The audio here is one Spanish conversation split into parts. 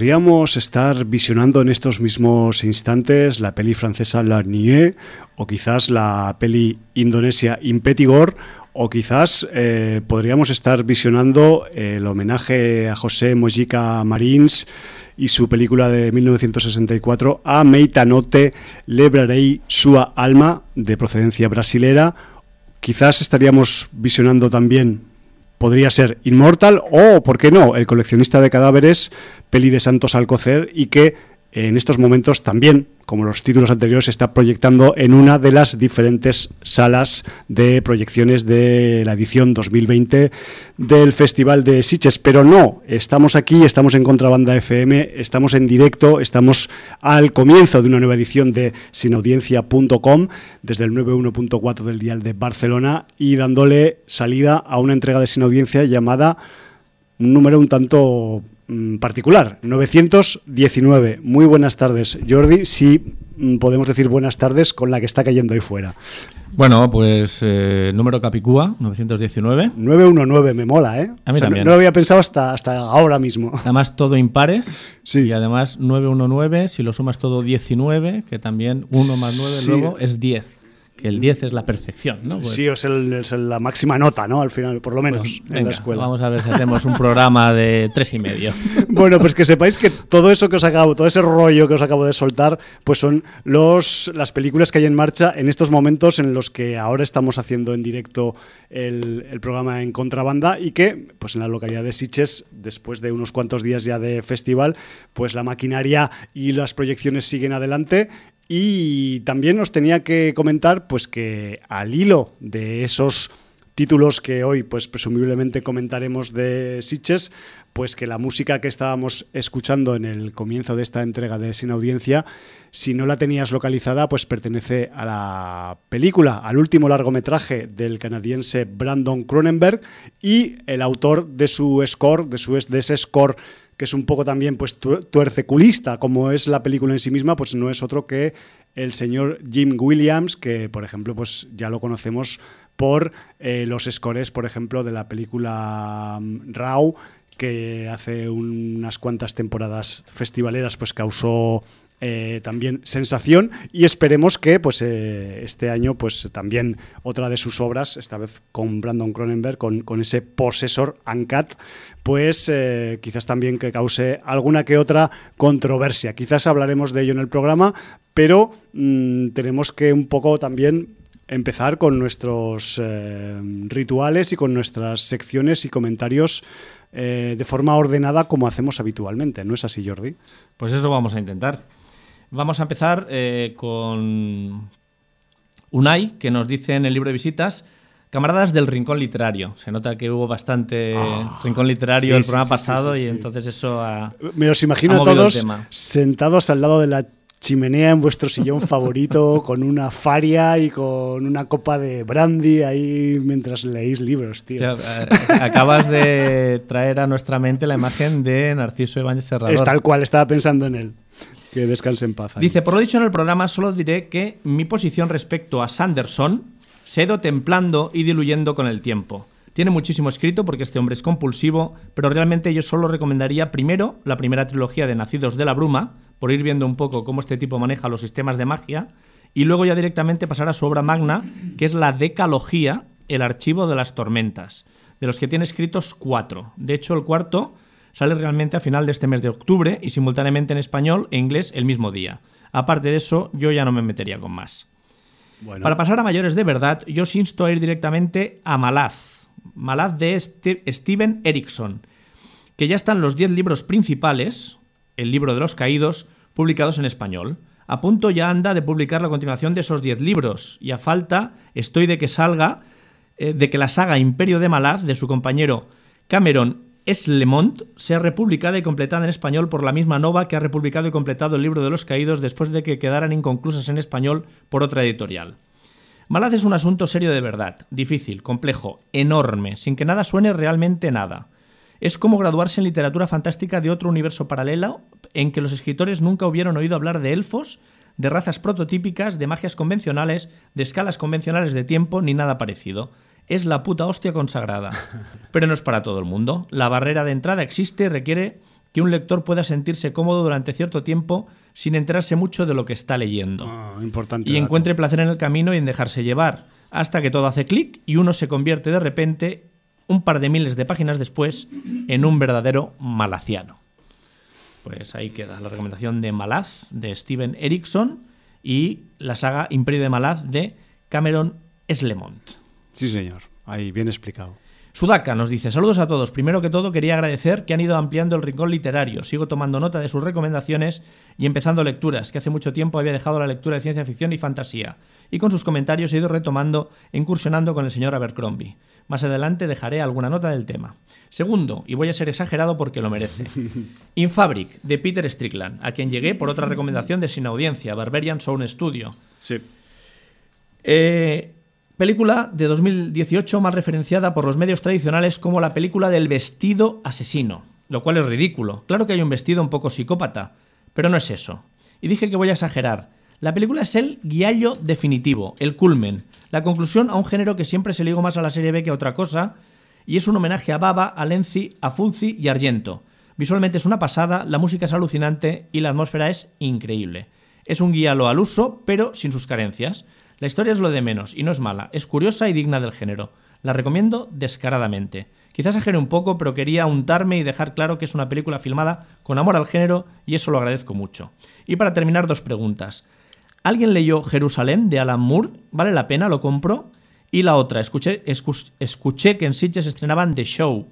Podríamos estar visionando en estos mismos instantes la peli francesa La o quizás la peli indonesia Impetigor o quizás eh, podríamos estar visionando el homenaje a José Mojica Marins y su película de 1964 A Meitanote Lebrarei Sua Alma de procedencia brasilera. Quizás estaríamos visionando también podría ser Immortal o, ¿por qué no?, El coleccionista de cadáveres, peli de Santos Alcocer y que en estos momentos también como los títulos anteriores, se está proyectando en una de las diferentes salas de proyecciones de la edición 2020 del Festival de Siches. Pero no, estamos aquí, estamos en Contrabanda FM, estamos en directo, estamos al comienzo de una nueva edición de sinaudiencia.com desde el 91.4 del dial de Barcelona y dándole salida a una entrega de Sin Audiencia llamada un número un tanto particular, 919. Muy buenas tardes, Jordi. Sí, mm, podemos decir buenas tardes con la que está cayendo ahí fuera. Bueno, pues eh, número Capicúa, 919. 919, me mola, ¿eh? A mí también. No, lo había pensado hasta, hasta ahora mismo. Además, todo impares. Sí. Y además, 919, si lo sumas todo 19, que también 1 más 9 luego es 10 que el 10 es la perfección, ¿no? Pues sí, es, la máxima nota, ¿no? Al final, por lo menos pues en la escuela. Vamos a ver si hacemos un programa de tres y medio. bueno, pues que sepáis que todo eso que os acabo, todo ese rollo que os acabo de soltar, pues son los, las películas que hay en marcha en estos momentos en los que ahora estamos haciendo en directo el, el programa en contrabanda y que, pues en la localidad de Siches, después de unos cuantos días ya de festival, pues la maquinaria y las proyecciones siguen adelante y también os tenía que comentar pues que al hilo de esos títulos que hoy pues presumiblemente comentaremos de Sitches, pues que la música que estábamos escuchando en el comienzo de esta entrega de Sin Audiencia, si no la tenías localizada, pues pertenece a la película, al último largometraje del canadiense Brandon Cronenberg y el autor de su score, de, su, de ese score que es un poco también pues tuerceculista, como es la película en sí misma, pues no es otro que el señor Jim Williams, que por ejemplo pues ya lo conocemos por eh, los scores, por ejemplo, de la película mm, Raw, que hace unas cuantas temporadas festivaleras pues causó eh, también sensación. Y esperemos que pues eh, este año pues también otra de sus obras, esta vez con Brandon Cronenberg, con, ese Possessor Uncut, pues eh, quizás también que cause alguna que otra controversia. Quizás hablaremos de ello en el programa, pero mm, tenemos que un poco también empezar con nuestros rituales y con nuestras secciones y comentarios de forma ordenada como hacemos habitualmente. ¿No es así, Jordi? Pues eso vamos a intentar. Vamos a empezar eh, con Unai, que nos dice en el libro de visitas, camaradas del Rincón Literario. Se nota que hubo bastante ah. Rincón Literario el programa pasado y entonces eso ha, Me los imagino a todos sentados al lado de la chimenea en vuestro sillón favorito con una faria y con una copa de brandy ahí mientras leéis libros, tío. Eh, acabas de traer a nuestra mente la imagen de Narciso Ibáñez Serrador. Es tal cual, estaba pensando en él. Que descanse en paz. Dice, por lo dicho en el programa, solo diré que mi posición respecto a Sanderson se ido templando y diluyendo con el tiempo. Tiene muchísimo escrito porque este hombre es compulsivo, pero realmente yo solo recomendaría primero la primera trilogía de Nacidos de la Bruma, por ir viendo un poco cómo este tipo maneja los sistemas de magia, y luego ya directamente pasar a su obra magna, que es la Decalogía, el archivo de las tormentas, de los que tiene escritos cuatro. De hecho, el cuarto sale realmente a final de este mes de octubre y simultáneamente en español e inglés el mismo día. Aparte de eso, yo ya no me metería con más. Para pasar a mayores de verdad, yo os insto a ir directamente a Malaz. Malaz de Steven Erickson, que ya están los 10 libros principales, el libro de los caídos, publicados en español. A punto ya anda de publicar la continuación de esos 10 libros, y a falta estoy de que salga, eh, de que la saga Imperio de Malaz, de su compañero Cameron es Lemont sea republicada y completada en español por la misma Nova que ha republicado y completado el libro de los caídos después de que quedaran inconclusas en español por otra editorial. Malaz es un asunto serio de verdad, difícil, complejo, enorme, sin que nada suene realmente nada. Es como graduarse en literatura fantástica de otro universo paralelo en que los escritores nunca hubieran oído hablar de elfos, de razas prototípicas, de magias convencionales, de escalas convencionales de tiempo, ni nada parecido es la puta hostia consagrada. Pero no es para todo el mundo. La barrera de entrada existe y requiere que un lector pueda sentirse cómodo durante cierto tiempo sin enterarse mucho de lo que está leyendo. Ah, importante. y dato. encuentre placer en el camino y en dejarse llevar, hasta que todo hace clic y uno se convierte de repente, un par de miles de páginas después, en un verdadero malaciano. Pues ahí queda la recomendación de Malaz, de Steven Erickson, y la saga Imperio de Malaz de Cameron Eslemont. Sí, señor. Ahí, bien explicado. Sudaka nos dice, saludos a todos. Primero que todo quería agradecer que han ido ampliando el rincón literario. Sigo tomando nota de sus recomendaciones y empezando lecturas, que hace mucho tiempo había dejado la lectura de ciencia ficción y fantasía. Y con sus comentarios he ido retomando e incursionando con el señor Abercrombie. Más adelante dejaré alguna nota del tema. Segundo, y voy a ser exagerado porque lo merece. Infabric, de Peter Strickland, a quien llegué por otra recomendación de Sin Audiencia, Barbarian Sound Studio. Sí. Eh, película de 2018 más referenciada por los medios tradicionales como la película del vestido asesino, lo cual es ridículo. Claro que hay un vestido un poco psicópata, pero no es eso. Y dije que voy a exagerar. La película es el guiallo definitivo, el culmen, la conclusión a un género que siempre se ligó más a la serie B que a otra cosa, y es un homenaje a Baba, a Lenzi, a Fulci y Argento. Visualmente es una pasada, la música es alucinante y la atmósfera es increíble. Es un guialo al uso, pero sin sus carencias. La historia es lo de menos y no es mala, es curiosa y digna del género. La recomiendo descaradamente. Quizás exagere un poco, pero quería untarme y dejar claro que es una película filmada con amor al género y eso lo agradezco mucho. Y para terminar, dos preguntas. ¿Alguien leyó Jerusalén de Alan Moore? ¿Vale la pena? ¿Lo compro? Y la otra, escuché, escu- escuché que en Sitges estrenaban The Show,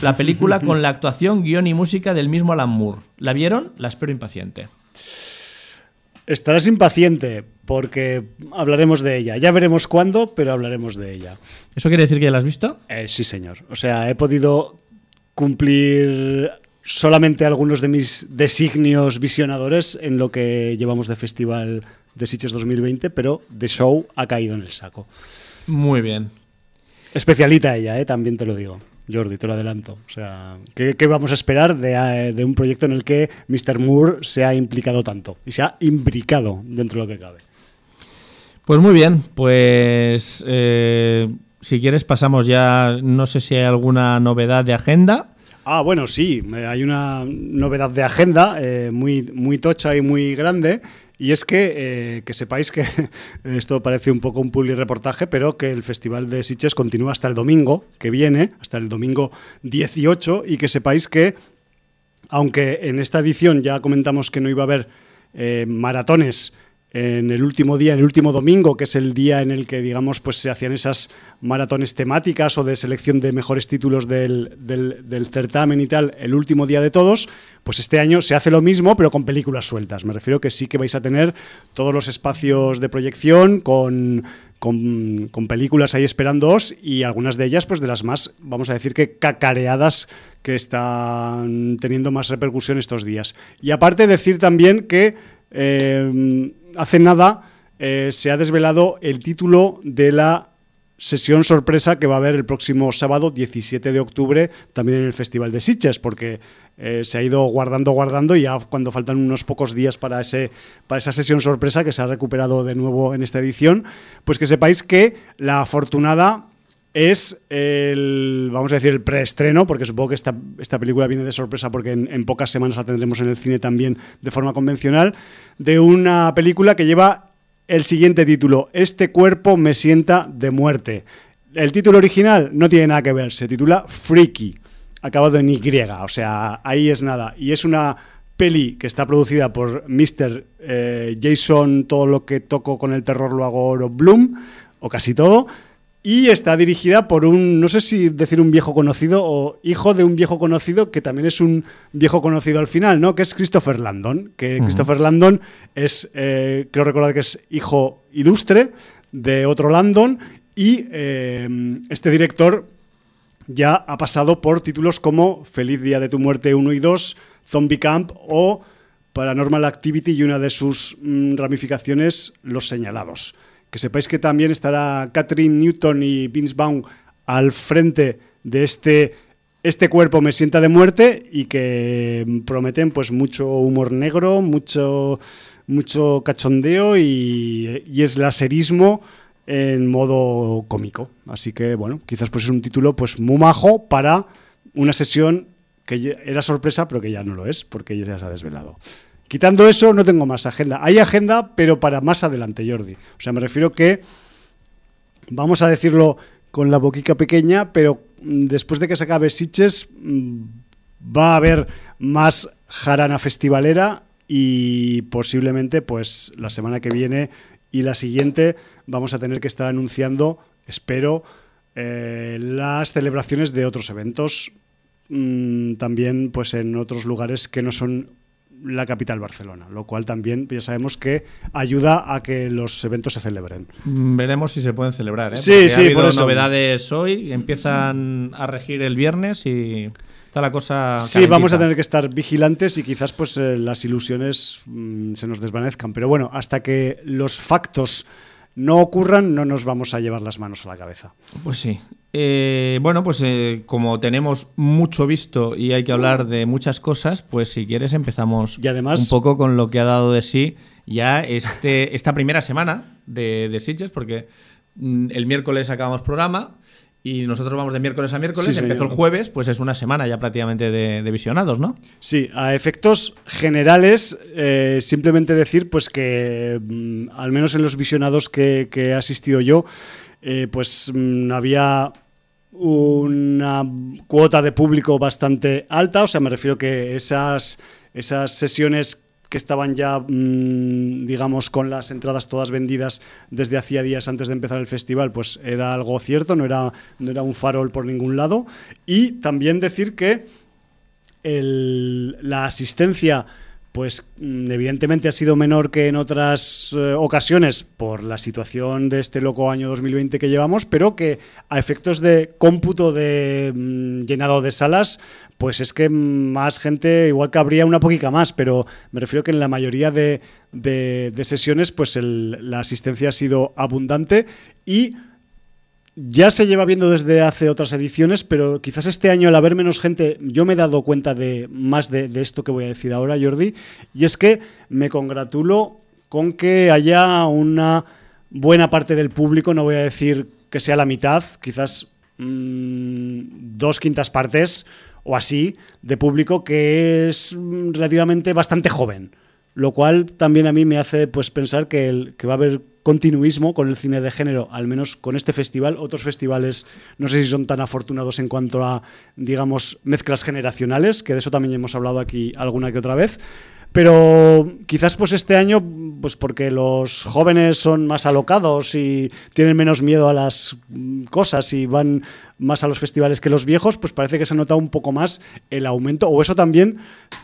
la película con la actuación, guion y música del mismo Alan Moore. ¿La vieron? La espero impaciente. Estarás impaciente porque hablaremos de ella. Ya veremos cuándo, pero hablaremos de ella. ¿Eso quiere decir que ya la has visto? Eh, sí, señor. O sea, he podido cumplir solamente algunos de mis designios visionadores en lo que llevamos de Festival de Sitges 2020, pero The Show ha caído en el saco. Muy bien. Especialita ella, eh, también te lo digo. Jordi, te lo adelanto. O sea, ¿qué, qué vamos a esperar de, eh, de un proyecto en el que Mr. Moore se ha implicado tanto? Y se ha imbricado dentro de lo que cabe. Pues muy bien, pues eh, si quieres pasamos ya, no sé si hay alguna novedad de agenda. Ah, bueno, sí, eh, hay una novedad de agenda eh, muy, muy tocha y muy grande. Y es que, eh, que sepáis que esto parece un poco un publi reportaje, pero que el Festival de Sitges continúa hasta el domingo que viene, hasta el domingo 18, y que sepáis que, aunque en esta edición ya comentamos que no iba a haber eh, maratones en el último día, en el último domingo, que es el día en el que, digamos, pues se hacían esas maratones temáticas o de selección de mejores títulos del, del, certamen y tal, el último día de todos, pues este año se hace lo mismo, pero con películas sueltas. Me refiero que sí que vais a tener todos los espacios de proyección con, con, con películas ahí esperándoos y algunas de ellas, pues de las más, vamos a decir que cacareadas que están teniendo más repercusión estos días. Y aparte decir también que eh, hace nada eh, se ha desvelado el título de la sesión sorpresa que va a haber el próximo sábado 17 de octubre también en el Festival de Sitges, porque eh, se ha ido guardando, guardando y ya cuando faltan unos pocos días para, ese, para esa sesión sorpresa que se ha recuperado de nuevo en esta edición, pues que sepáis que la afortunada es el, vamos a decir, el preestreno, porque supongo que esta, esta película viene de sorpresa porque en, pocas semanas la tendremos en el cine también de forma convencional, de una película que lleva el siguiente título, Este cuerpo me sienta de muerte. El título original no tiene nada que ver, se titula Freaky, acabado en Y, o sea, ahí es nada. Y es una peli que está producida por Mr. Eh, Jason, todo lo que toco con el terror lo hago oro, Bloom, o casi todo, y está dirigida por un, no sé si decir un viejo conocido o hijo de un viejo conocido que también es un viejo conocido al final, ¿no? Que es Christopher Landon. Que uh -huh. Christopher Landon es, eh, creo recordar que es hijo ilustre de otro Landon. Y eh, este director ya ha pasado por títulos como Feliz Día de tu Muerte 1 y 2, Zombie Camp o Paranormal Activity y una de sus mm, ramificaciones, Los Señalados. Que sepáis que también estará Catherine Newton y Vince Vaughn al frente de este este cuerpo me sienta de muerte y que prometen pues mucho humor negro, mucho mucho cachondeo y, y es laserismo en modo cómico. Así que bueno, quizás pues es un título pues muy majo para una sesión que era sorpresa, pero que ya no lo es, porque ya se ha desvelado. Quitando eso, no tengo más agenda. Hay agenda, pero para más adelante, Jordi. O sea, me refiero que, vamos a decirlo con la boquica pequeña, pero mm, después de que se acabe Sitges, mm, va a haber más jarana festivalera y posiblemente, pues, la semana que viene y la siguiente vamos a tener que estar anunciando, espero, eh, las celebraciones de otros eventos mmm, también pues en otros lugares que no son la capital Barcelona, lo cual también ya sabemos que ayuda a que los eventos se celebren. Mm, Veremos si se pueden celebrar. ¿eh? Sí, Porque sí, ha habido por eso. novedades hoy, empiezan a regir el viernes y está la cosa. Sí, vamos a tener que estar vigilantes y quizás pues eh, las ilusiones mm, se nos desvanezcan. Pero bueno, hasta que los factos no ocurran, no nos vamos a llevar las manos a la cabeza. Pues sí. Eh, bueno, pues eh, como tenemos mucho visto y hay que hablar de muchas cosas, pues si quieres empezamos Y además- un poco con lo que ha dado de sí ya este, esta primera semana de, de Sitges, porque mm, el miércoles acabamos programa y nosotros vamos de miércoles a miércoles, Sí, empezó el jueves, pues es una semana ya prácticamente de, de visionados, ¿no? Sí, a efectos generales, eh, simplemente decir pues que mm, al menos en los visionados que, que he asistido yo, eh, pues mm, había una cuota de público bastante alta, o sea, me refiero que esas, esas sesiones que estaban ya, mm, digamos, con las entradas todas vendidas desde hacía días antes de empezar el festival, pues era algo cierto, no era, no era un farol por ningún lado. Y también decir que la asistencia, pues mm, evidentemente ha sido menor que en otras eh, ocasiones por la situación de este loco año 2020 que llevamos, pero que a efectos de cómputo de mm, llenado de salas, pues es que más gente, igual que habría una poquita más, pero me refiero que en la mayoría de, de- sesiones, pues la asistencia ha sido abundante y ya se lleva viendo desde hace otras ediciones, pero quizás este año al haber menos gente, yo me he dado cuenta de más de, esto que voy a decir ahora, Jordi, y es que me congratulo con que haya una buena parte del público, no voy a decir que sea la mitad, quizás mm, dos quintas partes o así de público que es mm, relativamente bastante joven. Lo cual también a mí me hace pues pensar que, que va a haber continuismo con el cine de género, al menos con este festival. Otros festivales no sé si son tan afortunados en cuanto a, digamos, mezclas generacionales, que de eso también hemos hablado aquí alguna que otra vez. Pero quizás pues este año, pues porque los jóvenes son más alocados y tienen menos miedo a las cosas y van más a los festivales que los viejos, pues parece que se nota un poco más el aumento. O eso también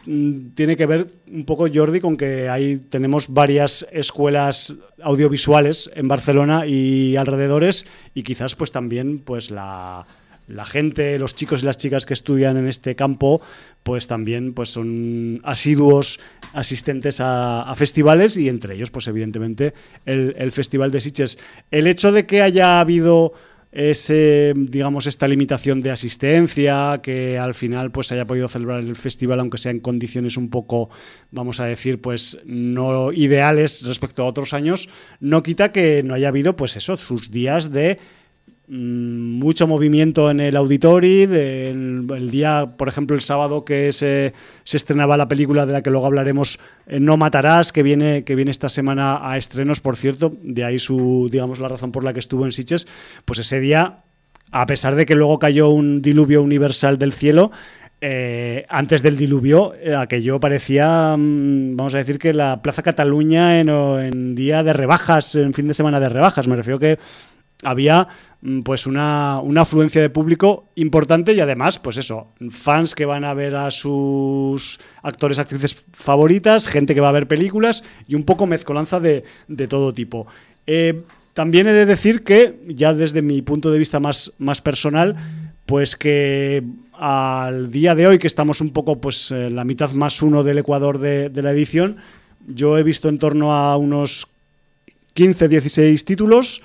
mm, tiene que ver un poco, Jordi, con que ahí tenemos varias escuelas audiovisuales en Barcelona y alrededores y quizás pues también pues la la gente, los chicos y las chicas que estudian en este campo, pues también pues son asiduos asistentes a, festivales y entre ellos, pues evidentemente, el, Festival de Sitges. El hecho de que haya habido ese, digamos, esta limitación de asistencia, que al final pues haya podido celebrar el festival, aunque sea en condiciones un poco, vamos a decir, pues no ideales respecto a otros años, no quita que no haya habido, pues eso, sus días de mucho movimiento en el auditori, del el día, por ejemplo, el sábado que se, estrenaba la película de la que luego hablaremos, eh, No Matarás, que viene, que viene esta semana a estrenos, por cierto, de ahí su, digamos, la razón por la que estuvo en Sitges, pues ese día, a pesar de que luego cayó un diluvio universal del cielo, eh, antes del diluvio, eh, aquello parecía, mm, vamos a decir que la Plaza Cataluña en, en día de rebajas, en fin de semana de rebajas. Me refiero que había mm, pues una, una afluencia de público importante y además, pues eso, fans que van a ver a sus actores, actrices favoritas, gente que va a ver películas y un poco mezcolanza de, de todo tipo. Eh, también he de decir que, ya desde mi punto de vista más, más personal, pues que al día de hoy, que estamos un poco pues eh, la mitad más uno del Ecuador de, de la edición, yo he visto en torno a unos 15, 16 títulos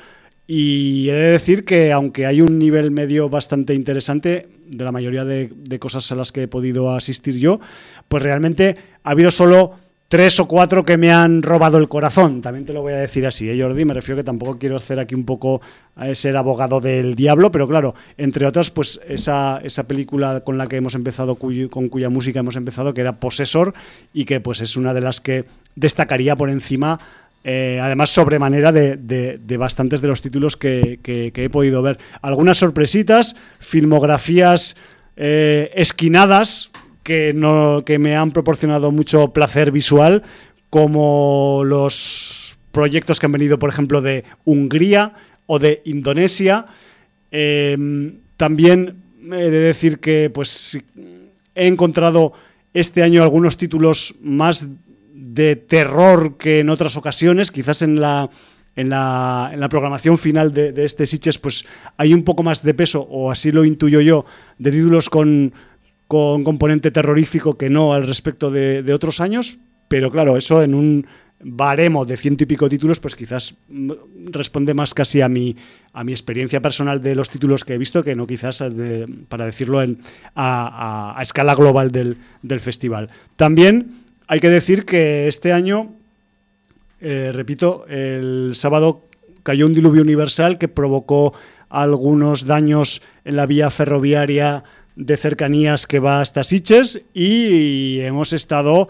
y he de decir que aunque hay un nivel medio bastante interesante de la mayoría de, cosas a las que he podido asistir yo, pues realmente ha habido solo tres o cuatro que me han robado el corazón, también te lo voy a decir así, ¿eh, Jordi? Me refiero que tampoco quiero hacer aquí un poco a ser abogado del diablo, pero claro, entre otras, pues esa, esa película con la que hemos empezado, con cuya música hemos empezado, que era Possessor, y que pues es una de las que destacaría por encima eh, además sobremanera de, bastantes de los títulos que, he podido ver. Algunas sorpresitas, filmografías eh, esquinadas que me han proporcionado mucho placer visual, como los proyectos que han venido, por ejemplo, de Hungría o de Indonesia. Em, también he de decir que pues, he encontrado este año algunos títulos más de terror que en otras ocasiones, quizás en la, en la, en la programación final de, este Sitches pues hay un poco más de peso, o así lo intuyo yo, de títulos con, con componente terrorífico que no al respecto de, otros años, pero claro, eso en un baremo de ciento y pico títulos, pues quizás responde más casi a mi, a mi experiencia personal de los títulos que he visto que no quizás para decirlo en, a, a, escala global del, del festival. También hay que decir que este año, eh, repito, el sábado cayó un diluvio universal que provocó algunos daños en la vía ferroviaria de cercanías que va hasta Siches y hemos estado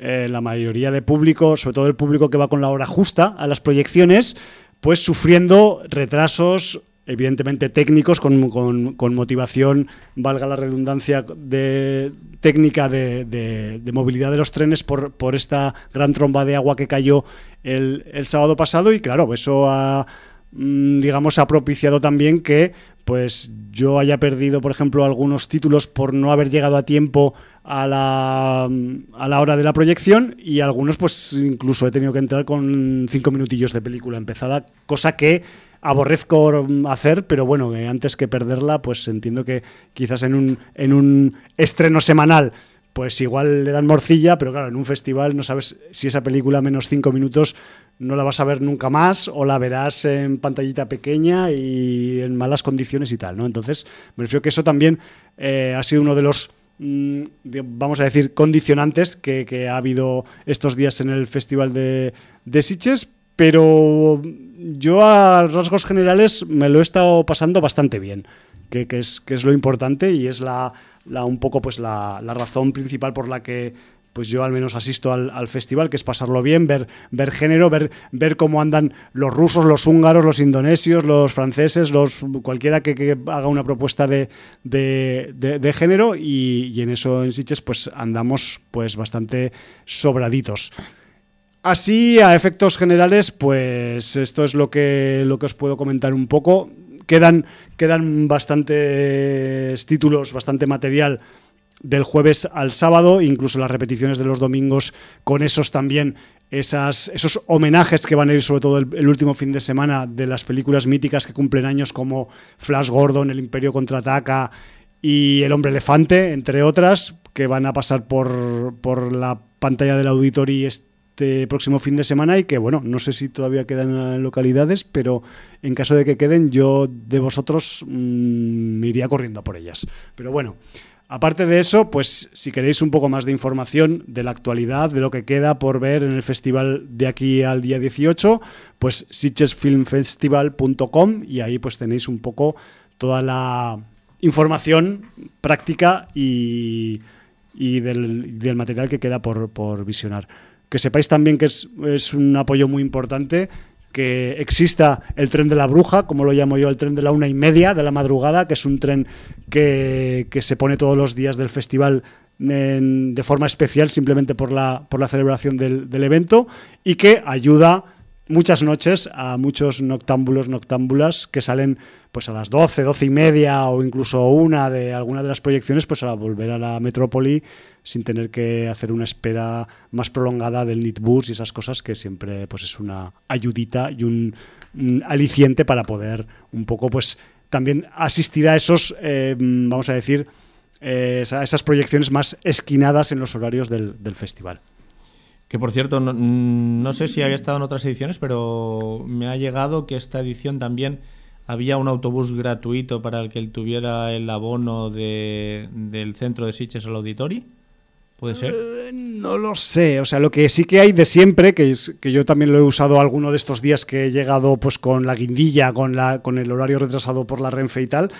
eh, la mayoría de público, sobre todo el público que va con la hora justa a las proyecciones, pues sufriendo retrasos evidentemente técnicos, con, motivación, valga la redundancia, de técnica de, movilidad de los trenes por, por, esta gran tromba de agua que cayó el, sábado pasado. Y claro, eso ha, mm, digamos, ha propiciado también que pues yo haya perdido, por ejemplo, algunos títulos por no haber llegado a tiempo a la, a la hora de la proyección. Y algunos pues incluso he tenido que entrar con cinco minutillos de película empezada, cosa que aborrezco hacer, pero bueno, antes que perderla, pues entiendo que quizás en un, en un estreno semanal pues igual le dan morcilla, pero claro, en un festival no sabes si esa película menos cinco minutos no la vas a ver nunca más o la verás en pantallita pequeña y en malas condiciones y tal, ¿no? Entonces, me refiero que eso también eh, ha sido uno de los, mm, vamos a decir, condicionantes que, ha habido estos días en el Festival de, de Sitges, pero yo a rasgos generales me lo he estado pasando bastante bien, que, es, lo importante y es la, un poco pues la, razón principal por la que pues yo al menos asisto al, festival, que es pasarlo bien, ver, género, ver, cómo andan los rusos, los húngaros, los indonesios, los franceses, los cualquiera que, haga una propuesta de, género y, y, en eso en Siches pues andamos pues bastante sobraditos. Así, a efectos generales, pues esto es lo que, lo que os puedo comentar un poco. Quedan, quedan bastantes títulos, bastante material del jueves al sábado, incluso las repeticiones de los domingos, con esos también, esos homenajes que van a ir sobre todo el, último fin de semana de las películas míticas que cumplen años como Flash Gordon, El Imperio Contraataca y El Hombre Elefante, entre otras, que van a pasar por, por la pantalla del auditorio este próximo fin de semana y que, bueno, no sé si todavía quedan localidades, pero en caso de que queden, yo de vosotros mm, me iría corriendo por ellas. Pero bueno, aparte de eso, pues si queréis un poco más de información de la actualidad, de lo que queda por ver en el festival de aquí al día 18, pues sitchesfilmfestival.com y ahí pues tenéis un poco toda la información práctica y, y del, del, material que queda por, por visionar. Que sepáis también que es, un apoyo muy importante que exista el tren de la bruja, como lo llamo yo, el tren de la una y media de la madrugada, que es un tren que, se pone todos los días del festival de forma especial, simplemente por la, por la celebración del, del evento, y que ayuda muchas noches a muchos noctámbulos, noctámbulas que salen pues a las 12, 12 y media o incluso una de alguna de las proyecciones pues a volver a la metrópoli sin tener que hacer una espera más prolongada del Nitbus y esas cosas que siempre pues es una ayudita y un, aliciente para poder un poco pues también asistir a esos eh, vamos a decir eh, a esas proyecciones más esquinadas en los horarios del festival. Que por cierto, no, sé si había estado en otras ediciones, pero me ha llegado que esta edición también había un autobús gratuito para el que él tuviera el abono de, del centro de Siches al Auditori. ¿Puede ser? Eh, no lo sé, o sea, lo que sí que hay de siempre, que es que yo también lo he usado alguno de estos días que he llegado pues con la guindilla, con la con el horario retrasado por la Renfe y tal,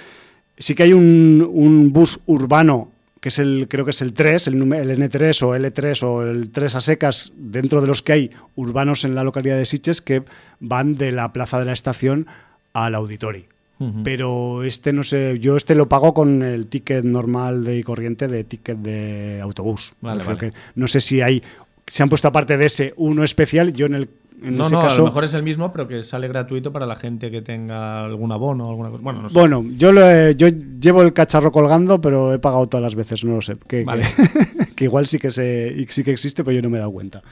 sí que hay un, un bus urbano que es el creo que es el 3, el, el N3 o L3 o el 3 a secas, dentro de los que hay urbanos en la localidad de Sitges que van de la plaza de la estación al auditorio. Ujú. Pero este no sé, yo este lo pago con el ticket normal de corriente de ticket de autobús. Vale, vale. que- no sé si hay, se han puesto aparte de ese uno especial. Yo en el en no, ese no, a caso, lo mejor es el mismo, pero que sale gratuito para la gente que tenga algún abono o alguna cosa. Bueno, no sé. bueno, yo lo he- yo llevo el cacharro colgando, pero he pagado todas las veces, no lo sé. Que, que- Vale. que igual sí que se, sí que existe, pero yo no me he dado cuenta.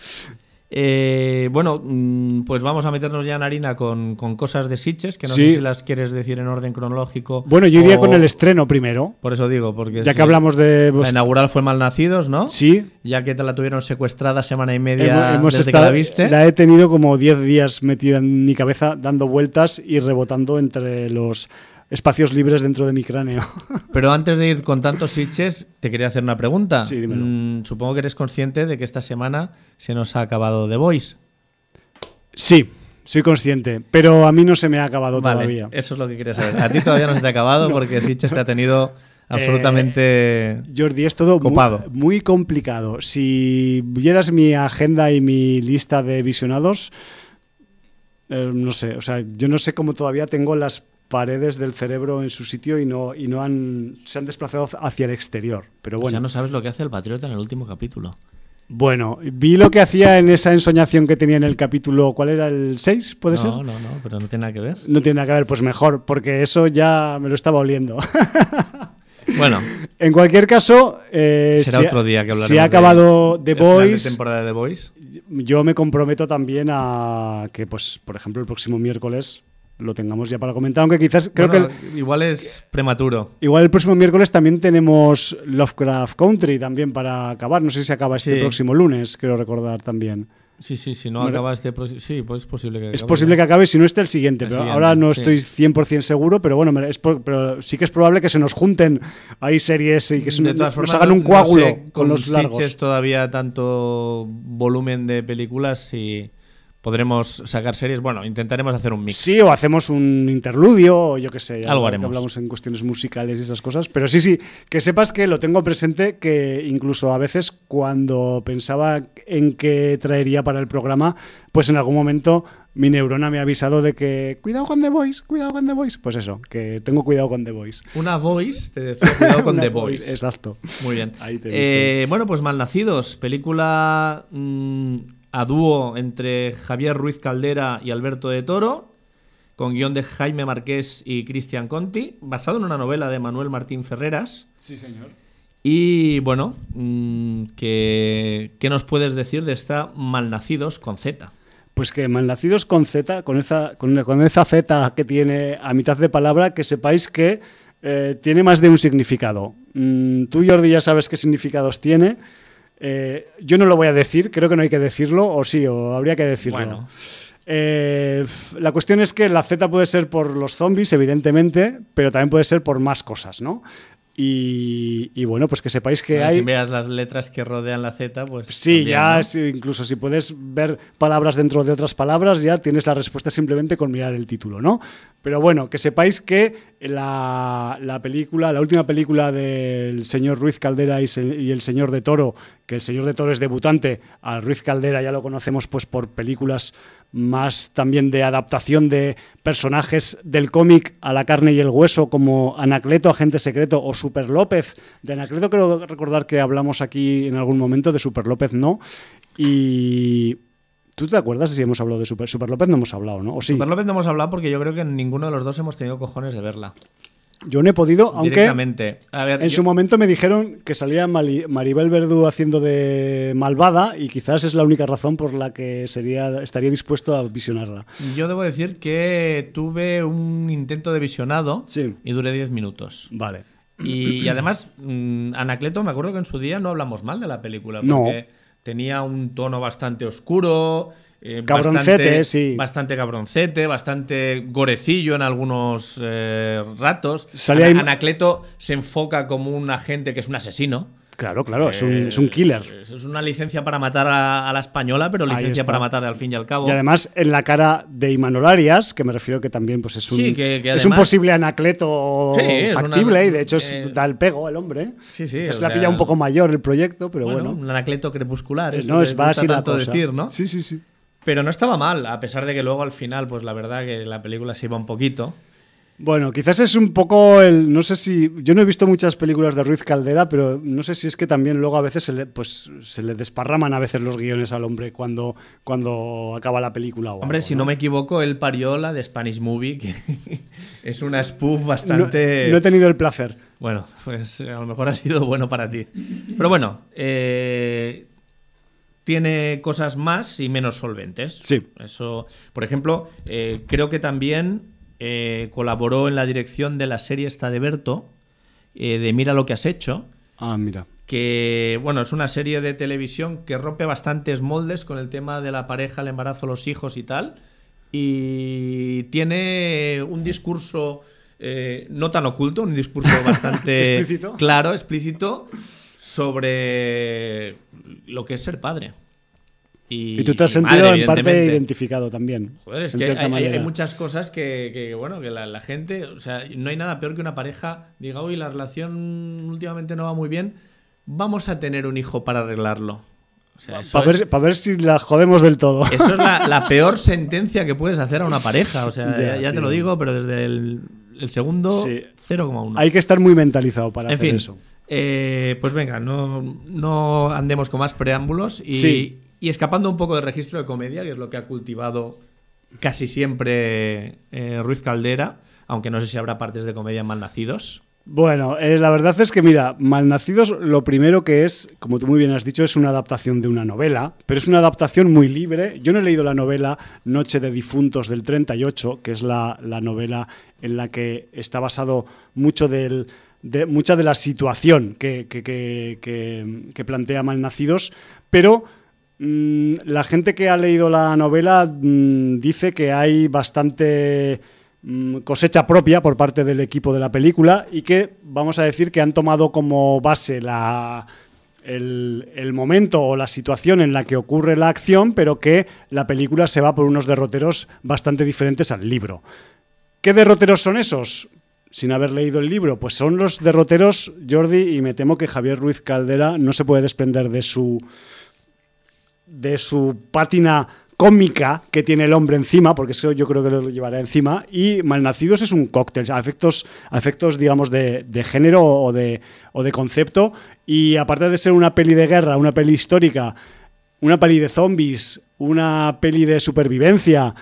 Eh, bueno, mm, pues vamos a meternos ya en harina con, con cosas de Sitges, que no Sí. sé si las quieres decir en orden cronológico. Bueno, yo iría o- con el estreno primero, Por eso digo, porque ya sí, que hablamos de la inaugural fue Malnacidos, ¿no? sí, Ya que te la tuvieron secuestrada semana y media Hemos, hemos desde estado- que la viste. la he tenido como 10 días metida en mi cabeza, dando vueltas y rebotando entre los espacios libres dentro de mi cráneo. Pero antes de ir con tantos Sitges, te quería hacer una pregunta. Sí, dímelo. Mm, supongo que eres consciente de que esta semana se nos ha acabado The Voice. sí, soy consciente, pero a mí no se me ha acabado Vale, todavía. eso es lo que quería saber. A ti todavía no se te ha acabado porque Sitges te ha tenido absolutamente... Jordi, es todo muy, Copado. muy complicado. Si vieras mi agenda y mi lista de visionados, eh, no sé, o sea, yo no sé cómo todavía tengo las paredes del cerebro en su sitio y no, y no han, se han desplazado hacia el exterior. Pero bueno. Ya no sabes lo que hace el Patriota en el último capítulo. Bueno, vi lo que hacía en esa ensoñación que tenía en el capítulo, ¿cuál era? ¿El 6? ¿Puede no, ser? no, no, pero no tiene nada que ver. No tiene nada que ver, pues mejor, porque eso ya me lo estaba oliendo. Bueno, en cualquier caso, eh, será si otro día que hablaremos Si ha de- acabado The de Boys, temporada de The Voice. yo me comprometo también a que, pues, por ejemplo, el próximo miércoles lo tengamos ya para comentar, aunque quizás creo Bueno, que el- igual es prematuro. igual el próximo miércoles también tenemos Lovecraft Country también para acabar. No sé si acaba este Sí. próximo lunes, quiero recordar también. Sí, sí, si no Bueno, acaba este próximo... Sí, pues es posible que Es acabe, posible ¿no? que acabe, si no este el siguiente, El pero siguiente, ahora no sí. estoy 100% seguro, pero bueno, es por- pero sí que es probable que se nos junten ahí series y que se nos, hagan un no coágulo sé, con, con los largos. Todavía tanto volumen de películas y podremos sacar series. Bueno, intentaremos hacer un mix. Sí, o hacemos un interludio, o yo qué sé, ya Algo que haremos. hablamos en cuestiones musicales y esas cosas. Pero sí, sí, que sepas que lo tengo presente, que incluso a veces cuando pensaba en qué traería para el programa, pues en algún momento mi neurona me ha avisado de que cuidado con The Voice, cuidado con The Voice. Pues eso, que tengo cuidado con The Voice. Una voice, te decía, cuidado con The Voice. Exacto. Muy bien. Ahí te Eh, bueno, pues Malnacidos, película mm, a dúo entre Javier Ruiz Caldera y Alberto de Toro, con guion de Jaime Marqués y Cristian Conti, basado en una novela de Manuel Martín Ferreras. Sí, señor. Y bueno, mm, ¿qué, qué nos puedes decir de esta Malnacidos con Z? Pues que malnacidos con Z, con esa, con, con esa Z que tiene a mitad de palabra, que sepáis que eh, tiene más de un significado. Mm, tú, Jordi, ya sabes qué significados tiene. Eh, yo no lo voy a decir, creo que no hay que decirlo, o sí, o habría que decirlo. Bueno. Eh, la cuestión es que la Z puede ser por los zombies, evidentemente, pero también puede ser por más cosas, ¿no? Y, y bueno, pues que sepáis que Bueno, hay... Si veas las letras que rodean la Z, pues. Sí, también, ya ¿no? si- incluso si puedes ver palabras dentro de otras palabras, ya tienes la respuesta simplemente con mirar el título, ¿no? Pero bueno, que sepáis que la, la película, la última película del señor Ruiz Caldera y, se- y el señor de Toro, que el señor de Toro es debutante, a Ruiz Caldera ya lo conocemos pues por películas más también de adaptación de personajes del cómic a la carne y el hueso, como Anacleto, Agente Secreto, o Super López. De Anacleto creo recordar que hablamos aquí en algún momento, de Super López no. Y... ¿Tú te acuerdas si hemos hablado de Super, Super López? No hemos hablado, ¿no? ¿O sí? Super López no hemos hablado porque yo creo que ninguno de los dos hemos tenido cojones de verla. Yo no he podido, aunque Directamente. A ver, en yo- su momento me dijeron que salía Maribel Verdú haciendo de malvada y quizás es la única razón por la que sería, estaría dispuesto a visionarla. Yo debo decir que tuve un intento de visionado Sí. y duré 10 minutos. Vale. Y, y además, mm, Anacleto, me acuerdo que en su día no hablamos mal de la película. No. Porque tenía un tono bastante oscuro. Eh, Cabroncete, bastante, sí. Bastante cabroncete, bastante gorecillo en algunos eh, ratos. Salía Ana- ahí- Anacleto se enfoca como un agente que es un asesino. Claro, claro, es, un, es un killer. Eh, Es una licencia para matar a, a la española, pero licencia para matar al fin y al cabo. Y además en la cara de Imanol Arias, que me refiero que también pues es un, Sí, que- que es un posible anacleto Sí, es factible una- y de hecho es- eh, da el pego el hombre. Sí, sí, o la pilla un poco mayor el proyecto, pero bueno, bueno. un anacleto crepuscular. Eh, eso no, es va la cosa. decir, ¿no? Sí, sí, sí. Pero no estaba mal, a pesar de que luego al final, pues la verdad que la película se iba un poquito. Bueno, quizás es un poco el. No sé si. Yo no he visto muchas películas de Ruiz Caldera, pero no sé si es que también luego a veces se le, pues, se le desparraman a veces los guiones al hombre cuando, cuando acaba la película. O Hombre, algo, si no me equivoco, él parió la de Spanish Movie, que es una spoof No- bastante... no he tenido el placer. Bueno, pues a lo mejor ha sido bueno para ti. Pero bueno, eh, tiene cosas más y menos solventes. Sí. Eso, por ejemplo, eh, creo que también eh, colaboró en la dirección de la serie esta de Berto, eh, de Mira lo que has hecho, Ah, mira. que bueno, es una serie de televisión que rompe bastantes moldes con el tema de la pareja, el embarazo, los hijos y tal. Y tiene un discurso no tan oculto, un discurso bastante Explícito. claro, explícito, sobre lo que es ser padre. Y, Y tú te has sentido madre, en parte identificado también. Joder, es que hay, muchas cosas que, que, bueno, que la, la gente, o sea, no hay nada peor que una pareja diga, uy, la relación últimamente no va muy bien, vamos a tener un hijo para arreglarlo. O sea, Para ver, pa' ver si la jodemos del todo. eso es la, la peor sentencia que puedes hacer a una pareja. O sea, Ya, ya, ya te lo digo, pero desde el, el segundo, Sí. 0,1. Hay que estar muy mentalizado para En hacer fin, eso. eh, pues venga, no, no andemos con más preámbulos y, Sí. y escapando un poco del registro de comedia, que es lo que ha cultivado casi siempre eh, Ruiz Caldera, aunque no sé si habrá partes de comedia en Malnacidos. Bueno, eh, la verdad es que, mira, Malnacidos lo primero que es, como tú muy bien has dicho, es una adaptación de una novela, pero es una adaptación muy libre. Yo no he leído la novela Noche de Difuntos del 38, que es la, la novela en la que está basado mucho del, de, mucha de la situación que, que- que- que- plantea Malnacidos, pero mm, la gente que ha leído la novela mm, dice que hay bastante cosecha propia por parte del equipo de la película y que vamos a decir que han tomado como base la, el, el momento o la situación en la que ocurre la acción, pero que la película se va por unos derroteros bastante diferentes al libro. ¿Qué derroteros son esos? Sin haber leído el libro, pues son los derroteros, Jordi, y me temo que Javier Ruiz Caldera no se puede desprender de su de su pátina cómica que tiene el hombre encima, porque eso yo creo que lo llevará encima, y Malnacidos es un cóctel, a efectos, efectos digamos, de, de género o de, o de concepto, y aparte de ser una peli de guerra, una peli histórica, una peli de zombies, una peli de supervivencia,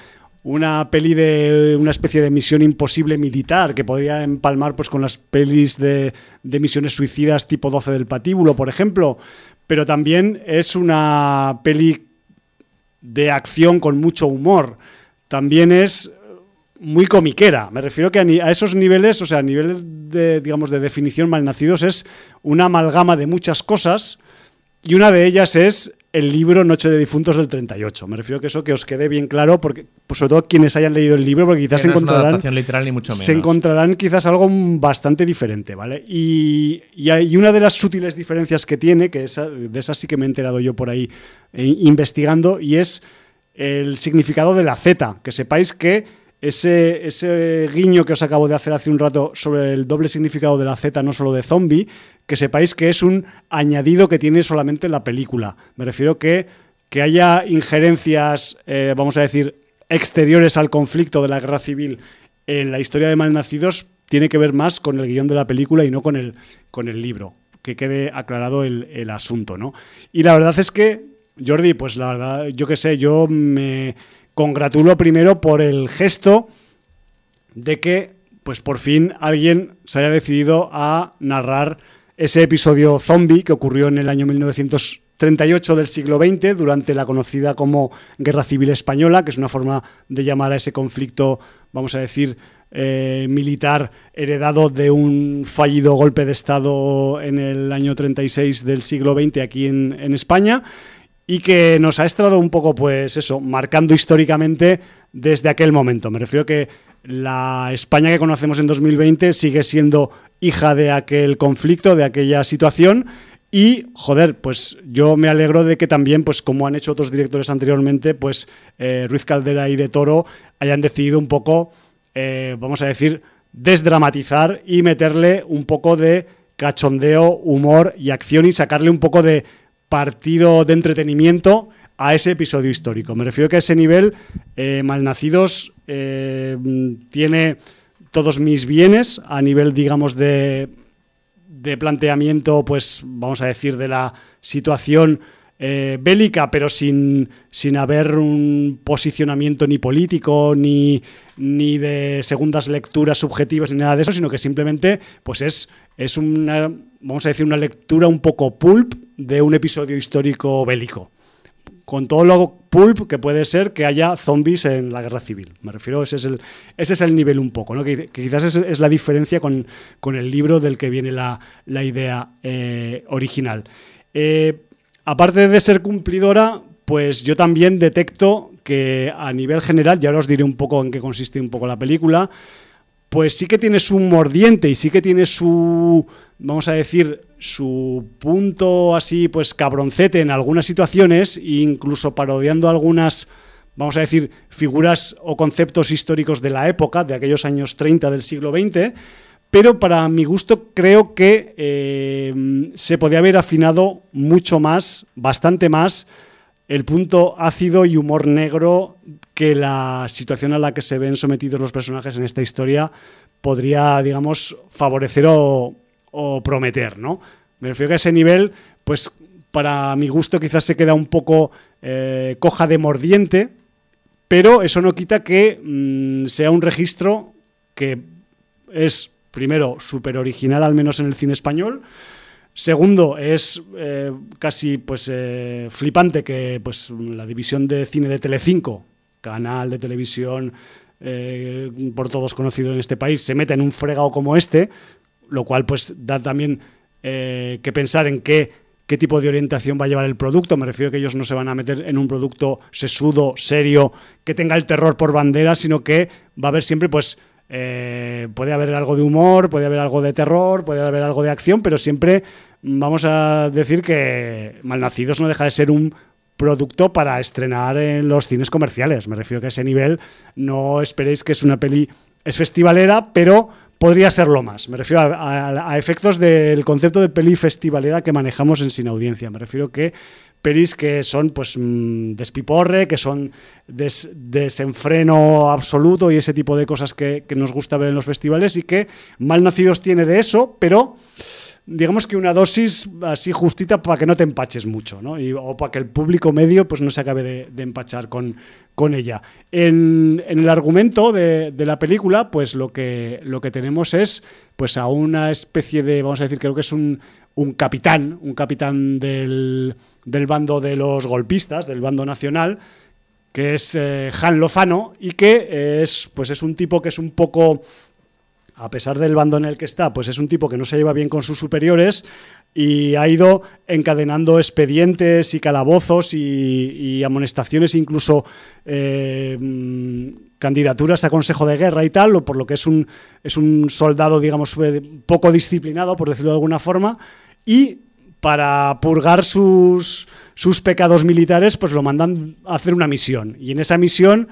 una peli de una especie de misión imposible militar que podría empalmar pues con las pelis de, de misiones suicidas tipo 12 del patíbulo, por ejemplo, pero también es una peli de acción con mucho humor. También es muy comiquera. Me refiero que a, esos niveles, o sea, a niveles de, digamos, de definición malnacidos, es una amalgama de muchas cosas y una de ellas es el libro Noche de Difuntos del 38. Me refiero que eso que os quede bien claro, porque pues, sobre todo quienes hayan leído el libro, porque quizás no una encontrarán literal ni mucho menos. se encontrarán quizás algo bastante diferente, ¿vale? Y, y hay una de las sutiles diferencias que tiene, que esa- de esas sí que me he enterado yo por ahí eh, investigando, y es el significado de la Z. Que sepáis que ese, ese guiño que os acabo de hacer hace un rato sobre el doble significado de la Z, no solo de zombie, que sepáis que es un añadido que tiene solamente la película. Me refiero que, que haya injerencias, eh, vamos a decir, exteriores al conflicto de la guerra civil en la historia de Malnacidos tiene que ver más con el guion de la película y no con el, con el libro. Que quede aclarado el, el asunto, ¿no? Y la verdad es que, Jordi, pues la verdad, yo qué sé, yo me congratulo primero por el gesto de que, pues por fin, alguien se haya decidido a narrar ese episodio zombie que ocurrió en el año 1938 del siglo XX durante la conocida como Guerra Civil Española, que es una forma de llamar a ese conflicto, vamos a decir, eh, militar heredado de un fallido golpe de Estado en el año 36 del siglo XX aquí en, en España y que nos ha estado un poco, pues eso, marcando históricamente desde aquel momento. Me refiero que la España que conocemos en 2020 sigue siendo hija de aquel conflicto, de aquella situación, Y, joder, pues yo me alegro de que también, pues como han hecho otros directores anteriormente, pues eh, Ruiz Caldera y De Toro hayan decidido un poco, eh, vamos a decir, desdramatizar y meterle un poco de cachondeo, humor y acción y sacarle un poco de partido de entretenimiento a ese episodio histórico. Me refiero que a ese nivel, eh, Malnacidos tiene todos mis bienes a nivel, digamos, de de planteamiento, pues vamos a decir, de la situación eh, bélica, pero sin, sin haber un posicionamiento ni político, ni, ni de segundas lecturas subjetivas, ni nada de eso, sino que simplemente pues es, es una, vamos a decir, una lectura un poco pulp de un episodio histórico bélico con todo lo pulp que puede ser que haya zombies en la guerra civil. Me refiero, ese es el, ese es el nivel un poco, ¿no? que, quizás es, la diferencia con, el libro del que viene la, idea eh, original. Eh, aparte de ser cumplidora, pues yo también detecto que a nivel general, ya ahora os diré un poco en qué consiste un poco la película, pues sí que tiene su mordiente y sí que tiene su, vamos a decir, su punto así, pues cabroncete en algunas situaciones, incluso parodiando algunas, vamos a decir, figuras o conceptos históricos de la época, de aquellos años 30 del siglo XX, pero para mi gusto creo que eh, se podía haber afinado mucho más, bastante más, el punto ácido y humor negro que la situación a la que se ven sometidos los personajes en esta historia podría, digamos, favorecer o, prometer, ¿no? Me refiero que a ese nivel, pues para mi gusto quizás se queda un poco eh, coja de mordiente, pero eso no quita que mm, sea un registro que es, primero, súper original, al menos en el cine español. Segundo, es eh, casi pues eh, flipante que pues la división de cine de Telecinco, canal de televisión por todos conocido en este país, se meta en un fregado como este, lo cual pues da también eh, que pensar en qué, qué tipo de orientación va a llevar el producto. Me refiero a que ellos no se van a meter en un producto sesudo, serio, que tenga el terror por bandera, sino que va a haber siempre pues... Eh, puede haber algo de humor, puede haber algo de terror, puede haber algo de acción, pero siempre vamos a decir que Malnacidos no deja de ser un producto para estrenar en los cines comerciales. Me refiero a que a ese nivel no esperéis que es una peli, es festivalera, pero podría serlo más. Me refiero a, efectos del concepto de peli festivalera que manejamos en Sin Audiencia. Me refiero que pelis que son pues mm, despiporre, que son desenfreno absoluto y ese tipo de cosas que, nos gusta ver en los festivales y que Malnacidos tiene de eso, pero digamos que una dosis así justita para que no te empaches mucho, ¿no? o para que el público medio pues no se acabe de, empachar con, con ella. En, el argumento de, la película, pues lo que, lo que tenemos es pues a una especie de, vamos a decir, creo que es un, capitán, un capitán del, bando de los golpistas, del bando nacional, que es eh, Han Lozano y que es, pues es un tipo que es un poco a pesar del bando en el que está, pues es un tipo que no se lleva bien con sus superiores y ha ido encadenando expedientes y calabozos y, amonestaciones, incluso eh, candidaturas a consejo de guerra y tal, por lo que es un, es un soldado, digamos, poco disciplinado, por decirlo de alguna forma, y para purgar sus, sus pecados militares, pues lo mandan a hacer una misión. Y en esa misión,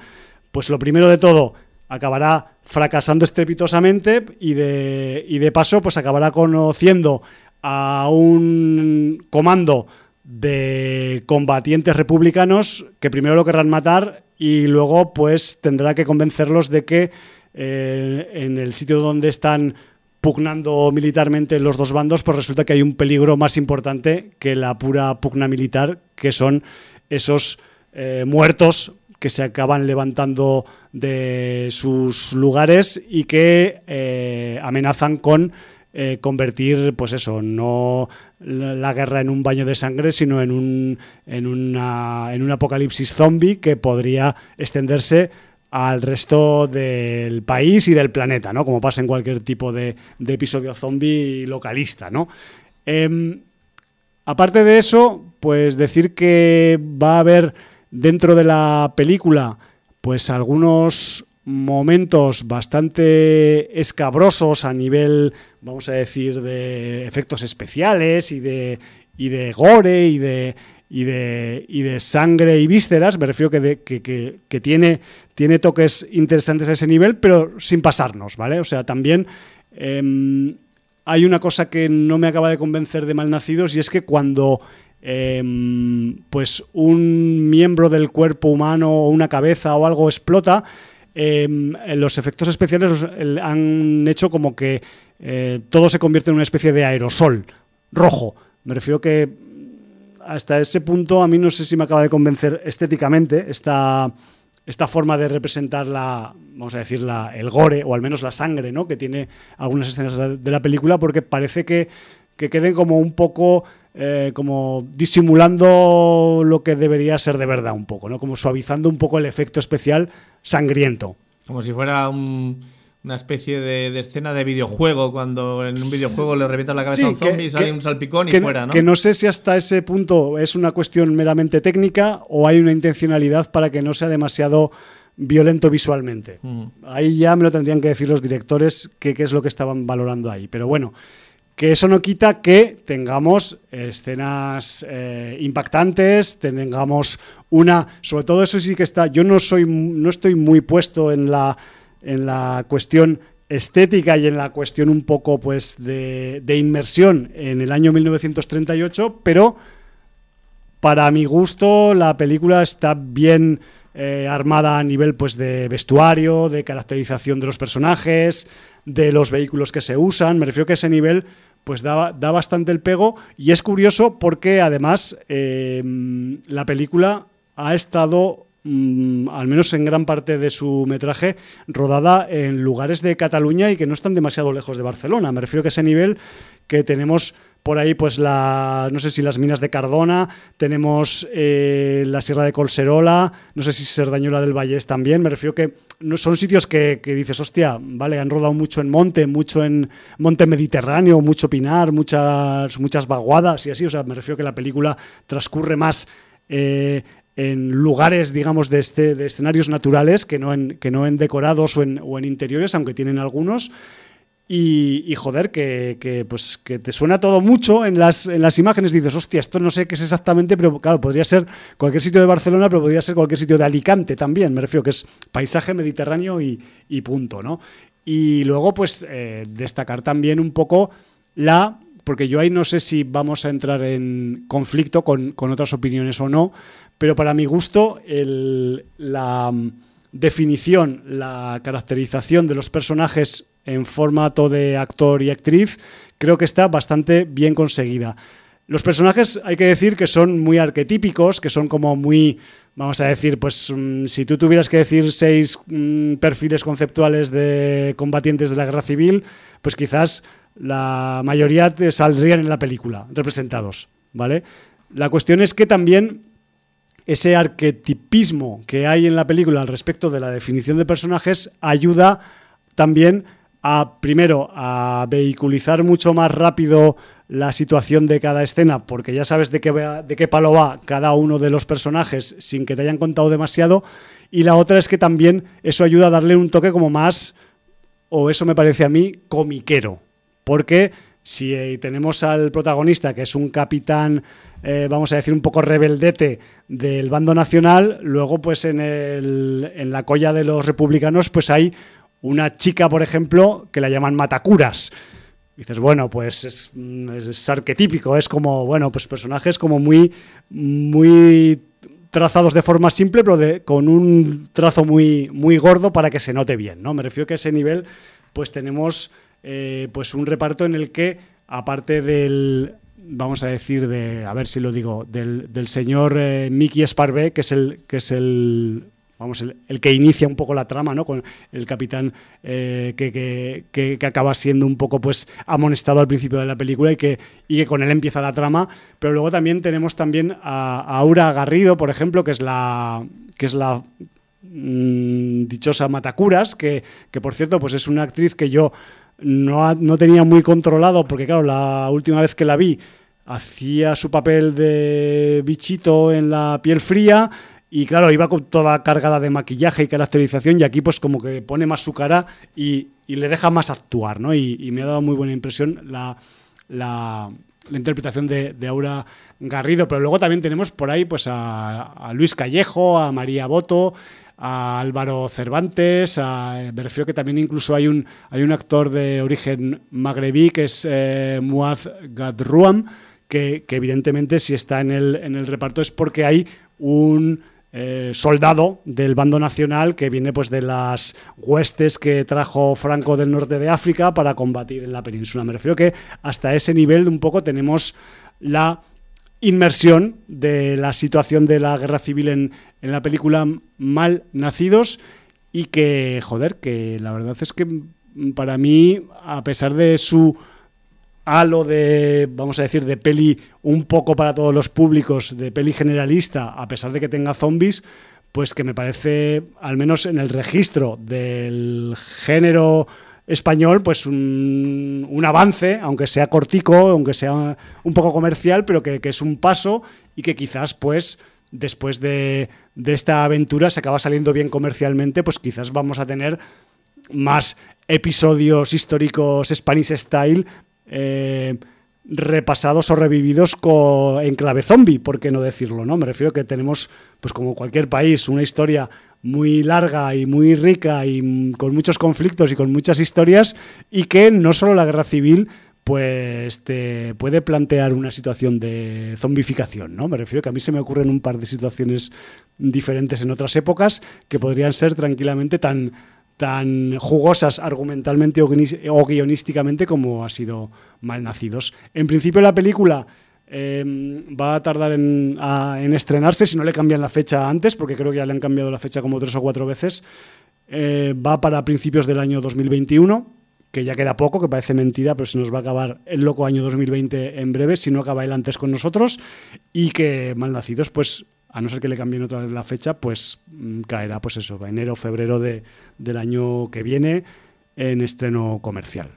pues lo primero de todo, acabará fracasando estrepitosamente y de, y de paso pues acabará conociendo a un comando de combatientes republicanos que primero lo querrán matar y luego pues tendrá que convencerlos de que eh, en el sitio donde están pugnando militarmente los dos bandos, pues resulta que hay un peligro más importante que la pura pugna militar, que son esos eh, muertos que se acaban levantando de sus lugares y que eh, amenazan con eh, convertir, pues eso, no la guerra en un baño de sangre, sino en un, en una, en un apocalipsis zombie que podría extenderse al resto del país y del planeta, ¿no? Como pasa en cualquier tipo de, episodio zombie localista, ¿no? Em, aparte de eso, pues decir que va a haber dentro de la película, pues algunos momentos bastante escabrosos a nivel, vamos a decir, de efectos especiales y de, y de gore y de, y de, y de sangre y vísceras, me refiero que, que, que, tiene, tiene toques interesantes a ese nivel, pero sin pasarnos, ¿vale? O sea, también eh, hay una cosa que no me acaba de convencer de Malnacidos y es que cuando eh, pues un miembro del cuerpo humano o una cabeza o algo explota, eh, los efectos especiales han hecho como que eh, todo se convierte en una especie de aerosol rojo. Me refiero que hasta ese punto a mí no sé si me acaba de convencer estéticamente esta, esta forma de representar la, vamos a decir, la, el gore o al menos la sangre, ¿no? Que tiene algunas escenas de la película porque parece que, que queden como un poco eh, como disimulando lo que debería ser de verdad un poco, ¿no? Como suavizando un poco el efecto especial sangriento. Como si fuera un, una especie de, de, escena de videojuego, cuando en un videojuego le revientas la cabeza Sí, a un zombie, sale que- un salpicón y que, fuera, ¿no? que no sé si hasta ese punto es una cuestión meramente técnica o hay una intencionalidad para que no sea demasiado violento visualmente. Ujú. Ahí ya me lo tendrían que decir los directores qué es lo que estaban valorando ahí. Pero bueno, que eso no quita que tengamos escenas eh, impactantes, tengamos una, sobre todo eso sí que está, yo no soy, no estoy muy puesto en la, en la cuestión estética y en la cuestión un poco pues de, de inmersión en el año 1938, pero para mi gusto la película está bien eh, armada a nivel pues de vestuario, de caracterización de los personajes, de los vehículos que se usan. Me refiero que ese nivel pues da, da bastante el pego y es curioso porque además eh, la película ha estado mm, al menos en gran parte de su metraje, rodada en lugares de Cataluña y que no están demasiado lejos de Barcelona. Me refiero que ese nivel que tenemos por ahí, pues la, no sé si las minas de Cardona, tenemos eh, la Sierra de Colserola, no sé si Serdañola del Vallés también. Me refiero que no, son sitios que, que dices, hostia, vale, han rodado mucho en monte, mucho en monte mediterráneo, mucho pinar, muchas, muchas vaguadas y así. O sea, me refiero que la película transcurre más eh, en lugares, digamos, de, este, de escenarios naturales que no en, que no en decorados o en interiores, aunque tienen algunos. Y, joder, que, que, pues, que te suena todo mucho en las, en las imágenes. Dices, hostia, esto no sé qué es exactamente, pero claro, podría ser cualquier sitio de Barcelona, pero podría ser cualquier sitio de Alicante también. Me refiero que es paisaje mediterráneo y, y punto, ¿no? Y luego, pues, eh, destacar también un poco la. Porque yo ahí no sé si vamos a entrar en conflicto con, con otras opiniones o no, pero para mi gusto, el, la definición, la caracterización de los personajes en formato de actor y actriz, creo que está bastante bien conseguida. Los personajes hay que decir que son muy arquetípicos, que son como muy, vamos a decir, pues mm, si tú tuvieras que decir seis mm, perfiles conceptuales de combatientes de la guerra civil, pues quizás la mayoría te saldrían en la película representados, ¿vale? La cuestión es que también ese arquetipismo que hay en la película al respecto de la definición de personajes ayuda también a, primero, a vehiculizar mucho más rápido la situación de cada escena, porque ya sabes de qué, de qué palo va cada uno de los personajes sin que te hayan contado demasiado. Y la otra es que también eso ayuda a darle un toque como más, o eso me parece a mí, comiquero. Porque si eh, tenemos al protagonista, que es un capitán, eh, vamos a decir, un poco rebeldete del bando nacional, luego pues en, el- en la colla de los republicanos pues hay una chica, por ejemplo, que la llaman Matacuras. Dices, bueno, pues es, mm, es- es arquetípico, es como, bueno, pues personajes como muy, muy trazados de forma simple, pero con un trazo muy, muy gordo para que se note bien, ¿no? Me refiero que a ese nivel, pues tenemos eh, pues un reparto en el que, aparte del, vamos a decir, de, a ver si lo digo, del, señor eh, Mickey Sparvé, que es el, que es el vamos, el, que inicia un poco la trama, ¿no? Con el capitán eh, que, que- que- acaba siendo un poco pues amonestado al principio de la película y que, y que con él empieza la trama. Pero luego también tenemos también a, a Aura Garrido, por ejemplo, que es la. que es la mm, dichosa Matacuras, que, que por cierto, pues es una actriz que yo no, no tenía muy controlado, porque claro, la última vez que la vi hacía su papel de bichito en la piel fría y claro, iba con toda cargada de maquillaje y caracterización y aquí pues como que pone más su cara y, y le deja más actuar, ¿no? Y, me ha dado muy buena impresión la, la, interpretación de, de, Aura Garrido, pero luego también tenemos por ahí pues a, a Luis Callejo, a María Boto, a Álvaro Cervantes, a, me refiero que también incluso hay un, hay un actor de origen magrebí que es eh, Muaz Gadruam, que, que, evidentemente si está en el, en el reparto es porque hay un eh, soldado del bando nacional que viene pues de las huestes que trajo Franco del norte de África para combatir en la península. Me refiero que hasta ese nivel un poco tenemos la inmersión de la situación de la guerra civil en, en la película Mal Nacidos y que, joder, que la verdad es que para mí, a pesar de su halo de, vamos a decir, de peli un poco para todos los públicos, de peli generalista, a pesar de que tenga zombies, pues que me parece, al menos en el registro del género español, pues un, un avance, aunque sea cortico, aunque sea un poco comercial, pero que, que es un paso y que quizás, pues, después de, de, esta aventura se acaba saliendo bien comercialmente, pues quizás vamos a tener más episodios históricos Spanish Style eh, repasados o revividos con, en clave zombie, por qué no decirlo, ¿no? Me refiero que tenemos, pues como cualquier país, una historia muy larga y muy rica y con muchos conflictos y con muchas historias y que no solo la guerra civil pues te puede plantear una situación de zombificación, ¿no? Me refiero que a mí se me ocurren un par de situaciones diferentes en otras épocas que podrían ser tranquilamente tan tan jugosas argumentalmente o guionísticamente como ha sido Malnacidos. En principio la película eh, va a tardar en, estrenarse si no le cambian la fecha antes, porque creo que ya le han cambiado la fecha como tres o cuatro veces. Eh, va para principios del año 2021, que ya queda poco, que parece mentira, pero se nos va a acabar el loco año 2020 en breve, si no acaba él antes con nosotros, y que Malnacidos, pues a no ser que le cambien otra vez la fecha, pues caerá, pues eso, enero, febrero de, del año que viene en estreno comercial.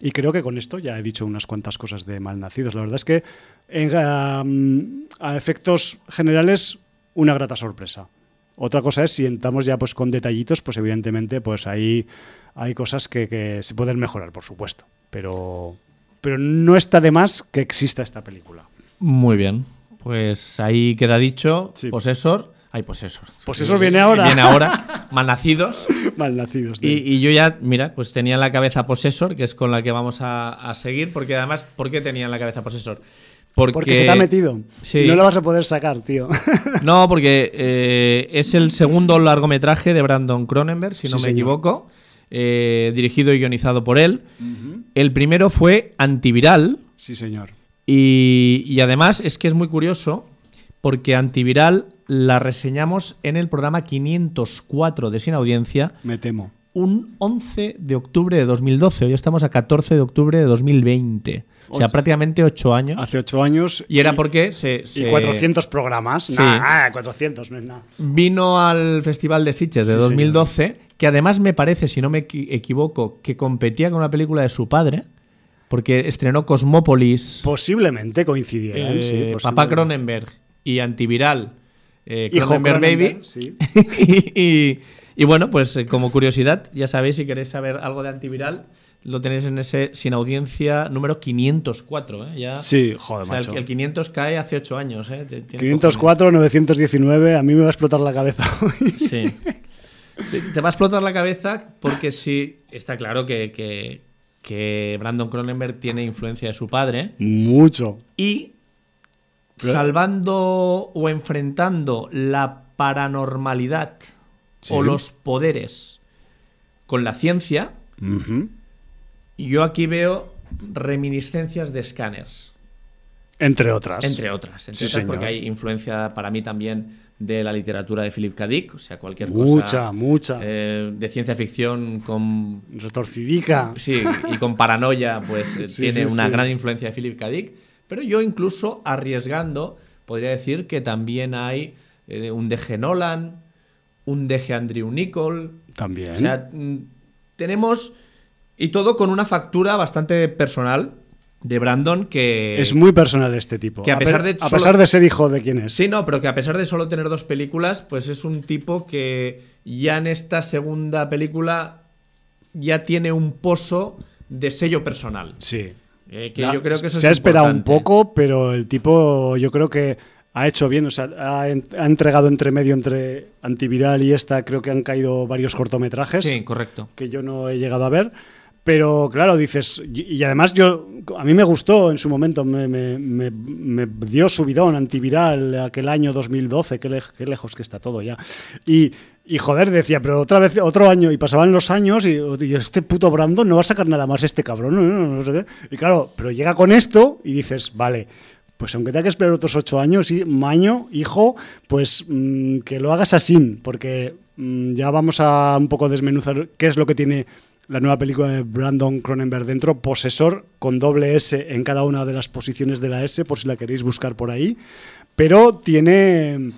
Y creo que con esto ya he dicho unas cuantas cosas de Malnacidos. La verdad es que en, a, a, efectos generales, una grata sorpresa. Otra cosa es si entramos ya pues con detallitos, pues evidentemente pues ahí hay cosas que, que se pueden mejorar, por supuesto. Pero, pero no está de más que exista esta película. Muy bien. Pues ahí queda dicho, sí. Possessor. Ay, Possessor. Possessor viene ahora. Viene ahora. Malnacidos. Malnacidos. Y, y, yo ya, mira, pues tenía en la cabeza Possessor, que es con la que vamos a, a seguir, porque además, ¿por qué tenía en la cabeza Possessor? Porque, porque, se te ha metido. Sí. No lo vas a poder sacar, tío. No, porque eh, es el segundo largometraje de Brandon Cronenberg, si no sí, me señor. equivoco, eh, dirigido y guionizado por él. Uh -huh. El primero fue Antiviral. Sí, señor. Y, y, además es que es muy curioso porque Antiviral la reseñamos en el programa 504 de Sin Audiencia. Me temo. Un 11 de octubre de 2012. Hoy estamos a 14 de octubre de 2020. O sea, prácticamente ocho años. Hace ocho años. Y era porque se. se... Y 400 programas. Sí. Nah, 400 no es nada. Vino al Festival de Sitges de sí, 2012, señor. que además me parece, si no me equivoco, que competía con una película de su padre. Porque estrenó Cosmópolis. Posiblemente coincidieran, eh, sí. Posiblemente. Papá Cronenberg y Antiviral. Eh, Cronenberg Baby. Sí. y, y, y, bueno, pues eh, como curiosidad, ya sabéis, si queréis saber algo de Antiviral, lo tenéis en ese sin audiencia número 504. ¿eh? Ya, sí, joder, o sea, macho. El, el, 500 cae hace 8 años. ¿eh? 504, cojones. 919, a mí me va a explotar la cabeza. sí. Te va a explotar la cabeza porque sí, está claro que, que, que Brandon Cronenberg tiene influencia de su padre. Mucho. Y. salvando o enfrentando la paranormalidad sí. o los poderes con la ciencia, uh -huh. yo aquí veo reminiscencias de escáneres. Entre otras. Entre otras. Entre sí, otras porque hay influencia para mí también de la literatura de Philip K. Dick, o sea, cualquier mucha, cosa. Mucha, eh, de ciencia ficción con. Retorcidica. Sí, y con paranoia, pues sí, tiene una gran influencia de Philip K. Dick. Pero yo, incluso arriesgando, podría decir que también hay eh, un deje Nolan, un deje Andrew Nichol. También. O sea, mm, tenemos. Y todo con una factura bastante personal de Brandon que... Es muy personal este tipo. Que a, pesar de, a pesar de ser hijo de quién es. Sí, no, pero que a pesar de solo tener dos películas, pues es un tipo que ya en esta segunda película ya tiene un pozo de sello personal. Sí. Eh, que yo creo que eso se es ha esperado un importante. poco, pero el tipo yo creo que ha hecho bien, o sea, ha, ha entregado entre medio entre antiviral y esta, creo que han caído varios cortometrajes Sí, correcto. que yo no he llegado a ver. Pero claro, dices, y y además yo, a mí me gustó en su momento, me, me- me- me dio subidón antiviral aquel año 2012, qué, lej- qué lejos que está todo ya. Y, y joder, decía, pero otra vez, otro año, y pasaban los años, y, este puto Brandon no va a sacar nada más este cabrón, no, no, no sé qué. Y claro, pero llega con esto y dices, vale. Pues aunque tenga que esperar otros ocho años, y maño, hijo, pues mm, que lo hagas así, porque mm, ya vamos a un poco desmenuzar qué es lo que tiene la nueva película de Brandon Cronenberg dentro, Posesor, con doble S en cada una de las posiciones de la S, por si la queréis buscar por ahí. Pero tiene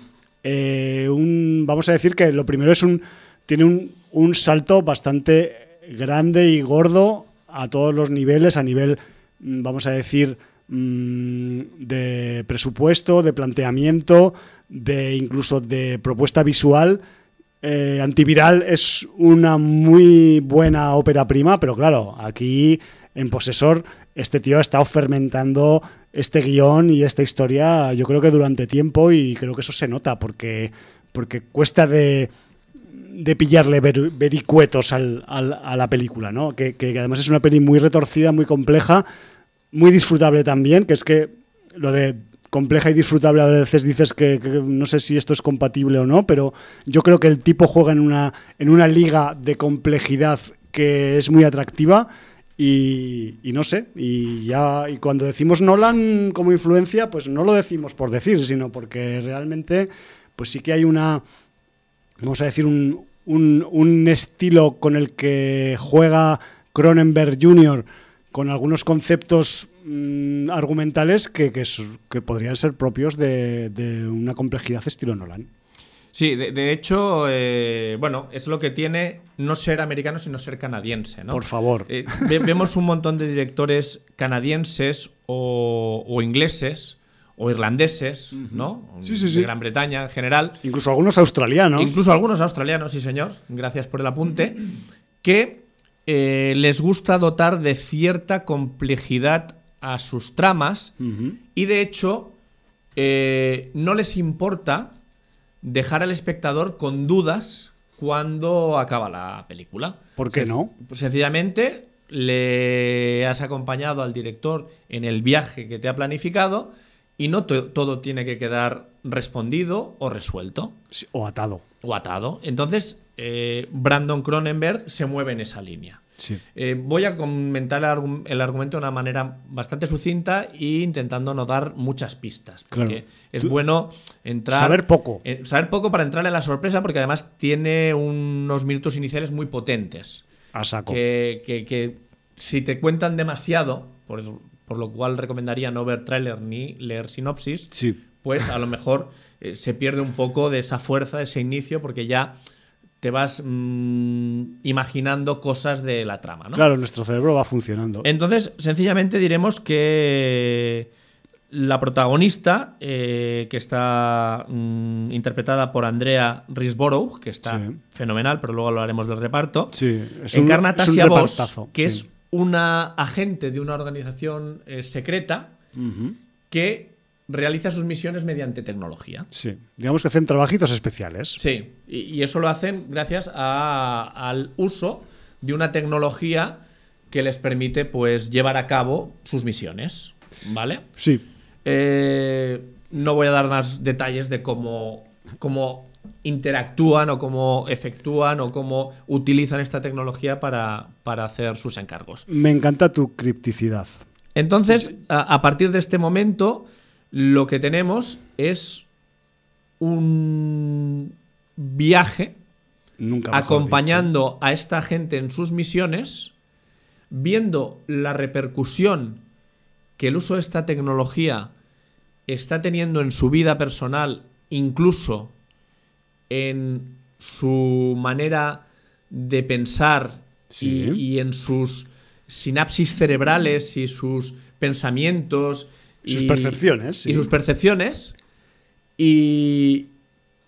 eh, un. Vamos a decir que lo primero es un. Tiene un, un salto bastante grande y gordo a todos los niveles, a nivel, mm, vamos a decir, mm, de presupuesto, de planteamiento, de incluso de propuesta visual. Eh, Antiviral es una muy buena ópera prima, pero claro, aquí en Posesor este tío ha estado fermentando este guion y esta historia yo creo que durante tiempo y creo que eso se nota porque, porque cuesta de, de pillarle ver- vericuetos al- al- a la película, ¿no? Que, que además es una peli muy retorcida, muy compleja, muy disfrutable también, que es que lo de compleja y disfrutable a veces dices que, que no sé si esto es compatible o no, pero yo creo que el tipo juega en una, en una liga de complejidad que es muy atractiva y, no sé, y ya y cuando decimos Nolan como influencia, pues no lo decimos por decir, sino porque realmente pues sí que hay una, vamos a decir, un, un- un estilo con el que juega Cronenberg Jr. con algunos conceptos mm, argumentales que, que podrían ser propios de, de una complejidad estilo Nolan. Sí, de, de hecho, eh, bueno, es lo que tiene no ser americano, sino ser canadiense, ¿no? Por favor. Eh, ve- vemos un montón de directores canadienses o, o ingleses o irlandeses, ¿no? Sí, sí, sí. De Gran Bretaña en general. Incluso algunos australianos. Incluso algunos australianos, sí señor, gracias por el apunte, que eh, les gusta dotar de cierta complejidad a sus tramas y de hecho eh, no les importa dejar al espectador con dudas cuando acaba la película. ¿Por qué no? Sencillamente le has acompañado al director en el viaje que te ha planificado y no to- todo tiene que quedar respondido o resuelto Sí, O atado. o atado. Entonces, eh, Brandon Cronenberg se mueve en esa línea. Sí. Eh, voy a comentar el, argu- el argumento de una manera bastante sucinta e intentando no dar muchas pistas. Porque Claro. es Tú- bueno entrar. Saber poco. eh, saber poco para entrar en la sorpresa, porque además tiene unos minutos iniciales muy potentes. A saco. Que, que- que si te cuentan demasiado, por, por lo cual recomendaría no ver tráiler ni leer sinopsis, Sí. pues a lo mejor eh, se pierde un poco de esa fuerza, de ese inicio, porque ya te vas mm, imaginando cosas de la trama, ¿no? Claro, nuestro cerebro va funcionando. Entonces, sencillamente diremos que la protagonista, eh, que está mm, interpretada por Andrea Risborough, que está Sí. fenomenal, pero luego hablaremos del reparto, Sí, es un- encarna a un Tasia Voss, que sí. es una agente de una organización eh, secreta que realiza sus misiones mediante tecnología. Sí. Digamos que hacen trabajitos especiales. Sí, y, y eso lo hacen gracias a- al uso de una tecnología que les permite pues llevar a cabo sus misiones, ¿vale? Sí. Eh, no voy a dar más detalles de cómo, cómo interactúan o cómo efectúan o cómo utilizan esta tecnología para, para hacer sus encargos. Me encanta tu cripticidad. Entonces, a, a partir de este momento, lo que tenemos es un viaje Nunca acompañando a esta gente en sus misiones, viendo la repercusión que el uso de esta tecnología está teniendo en su vida personal, incluso en su manera de pensar Sí. y, y en sus sinapsis cerebrales y sus pensamientos Sus y- percepciones, sí. y sus percepciones y,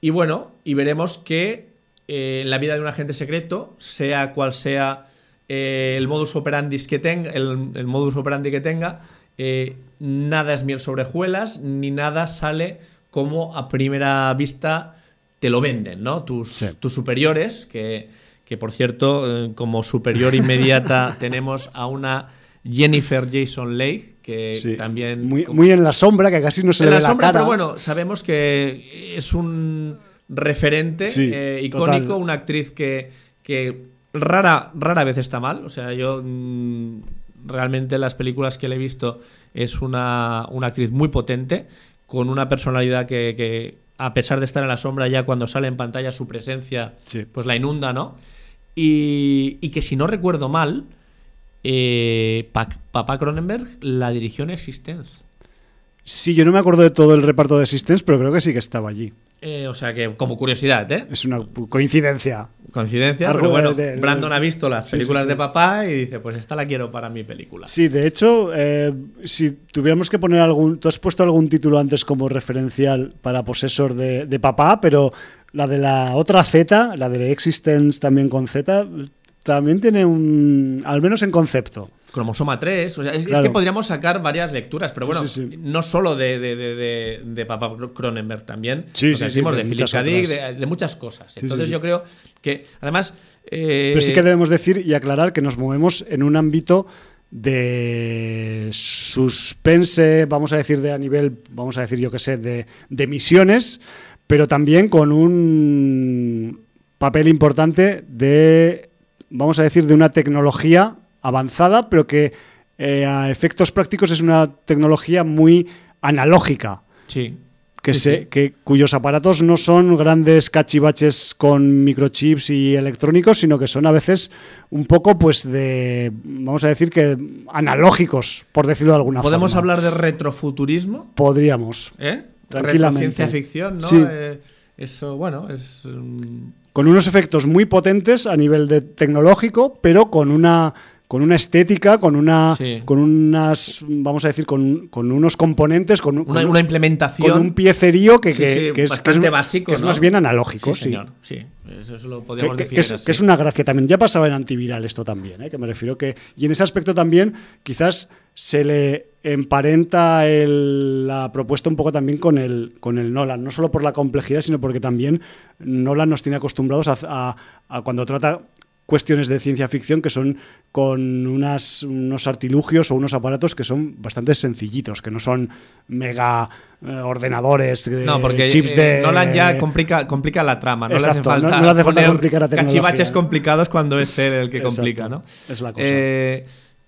y bueno, y veremos que eh, en la vida de un agente secreto, sea cual sea eh, el modus operandi que tenga, el, el modus operandi que tenga, eh, nada es miel sobre hojuelas, ni nada sale como a primera vista te lo venden, ¿no? Tus, Sí. tus superiores, que, que por cierto, eh, como superior inmediata tenemos a una Jennifer Jason Leigh, que Sí. también... Muy, muy en la sombra, que casi no se en le la ve la sombra, cara. pero bueno, sabemos que es un referente Sí, eh, icónico, total. una actriz que, que rara, rara vez está mal. O sea, yo mm, realmente las películas que le he visto es una, una actriz muy potente, con una personalidad que, que, a pesar de estar en la sombra, ya cuando sale en pantalla su presencia, Sí. pues la inunda, ¿no? Y, y que si no recuerdo mal, eh, Pa- Papá Cronenberg la dirigió en Existence. Sí, yo no me acuerdo de todo el reparto de Existence, pero creo que sí que estaba allí. Eh, o sea que, como curiosidad, ¿eh? Es una coincidencia. Coincidencia, Algo pero bueno, de- de- Brandon ha visto las Sí, películas sí. de papá y dice, pues esta la quiero para mi película. Sí, de hecho, eh, si tuviéramos que poner algún. Tú has puesto algún título antes como referencial para Possessor de, de papá, pero la de la otra Z, la de Existence también con Z, también tiene un. Al menos en concepto. Cromosoma 3, o sea, es, que podríamos sacar varias lecturas, pero bueno, sí, sí. no solo de, de, de, de- papá Cronenberg también, Sí, sí, sí, decimos de Philip K. Dick, de, muchas cosas. Entonces yo creo que, además... eh, Pero sí que debemos decir y aclarar que nos movemos en un ámbito de suspense, vamos a decir, de a nivel, vamos a decir, yo qué sé, de, de misiones, pero también con un papel importante de, vamos a decir, de una tecnología avanzada, pero que eh, a efectos prácticos es una tecnología muy analógica. Sí. Que Sí, se, sí. que, cuyos aparatos no son grandes cachivaches con microchips y electrónicos, sino que son a veces un poco, pues, de, vamos a decir que analógicos, por decirlo de alguna ¿Podemos forma. hablar de retrofuturismo? Podríamos. ¿Eh? Tranquilamente. Retrociencia ficción, ¿no? Sí. Eh, eso, bueno, es... mm, Con unos efectos muy potentes a nivel de tecnológico, pero con una con una estética, con una Sí. con unas vamos a decir con, con unos componentes, con, un- una, implementación... con un piecerío que, Sí, que- sí, que es, que es- bastante básico, que es ¿no? más bien analógico, sí, sí. señor, sí. Eso, lo podríamos que- definir que es, así. que es una gracia también. Ya pasaba en antiviral esto también, ¿eh? que me refiero que. Y en ese aspecto también, quizás se le emparenta el- la propuesta un poco también con el, con el Nolan, no solo por la complejidad, sino porque también Nolan nos tiene acostumbrados a, a- a cuando trata cuestiones de ciencia ficción que son con unas, unos artilugios o unos aparatos que son bastante sencillitos, que no son mega eh, ordenadores, de No, porque chips eh, de... Nolan ya complica, complica la trama. No Exacto, le hace falta, no- no le hace falta complicar la tecnología. cachivaches complicados cuando es él el que Exacto, complica, ¿no? es la cosa.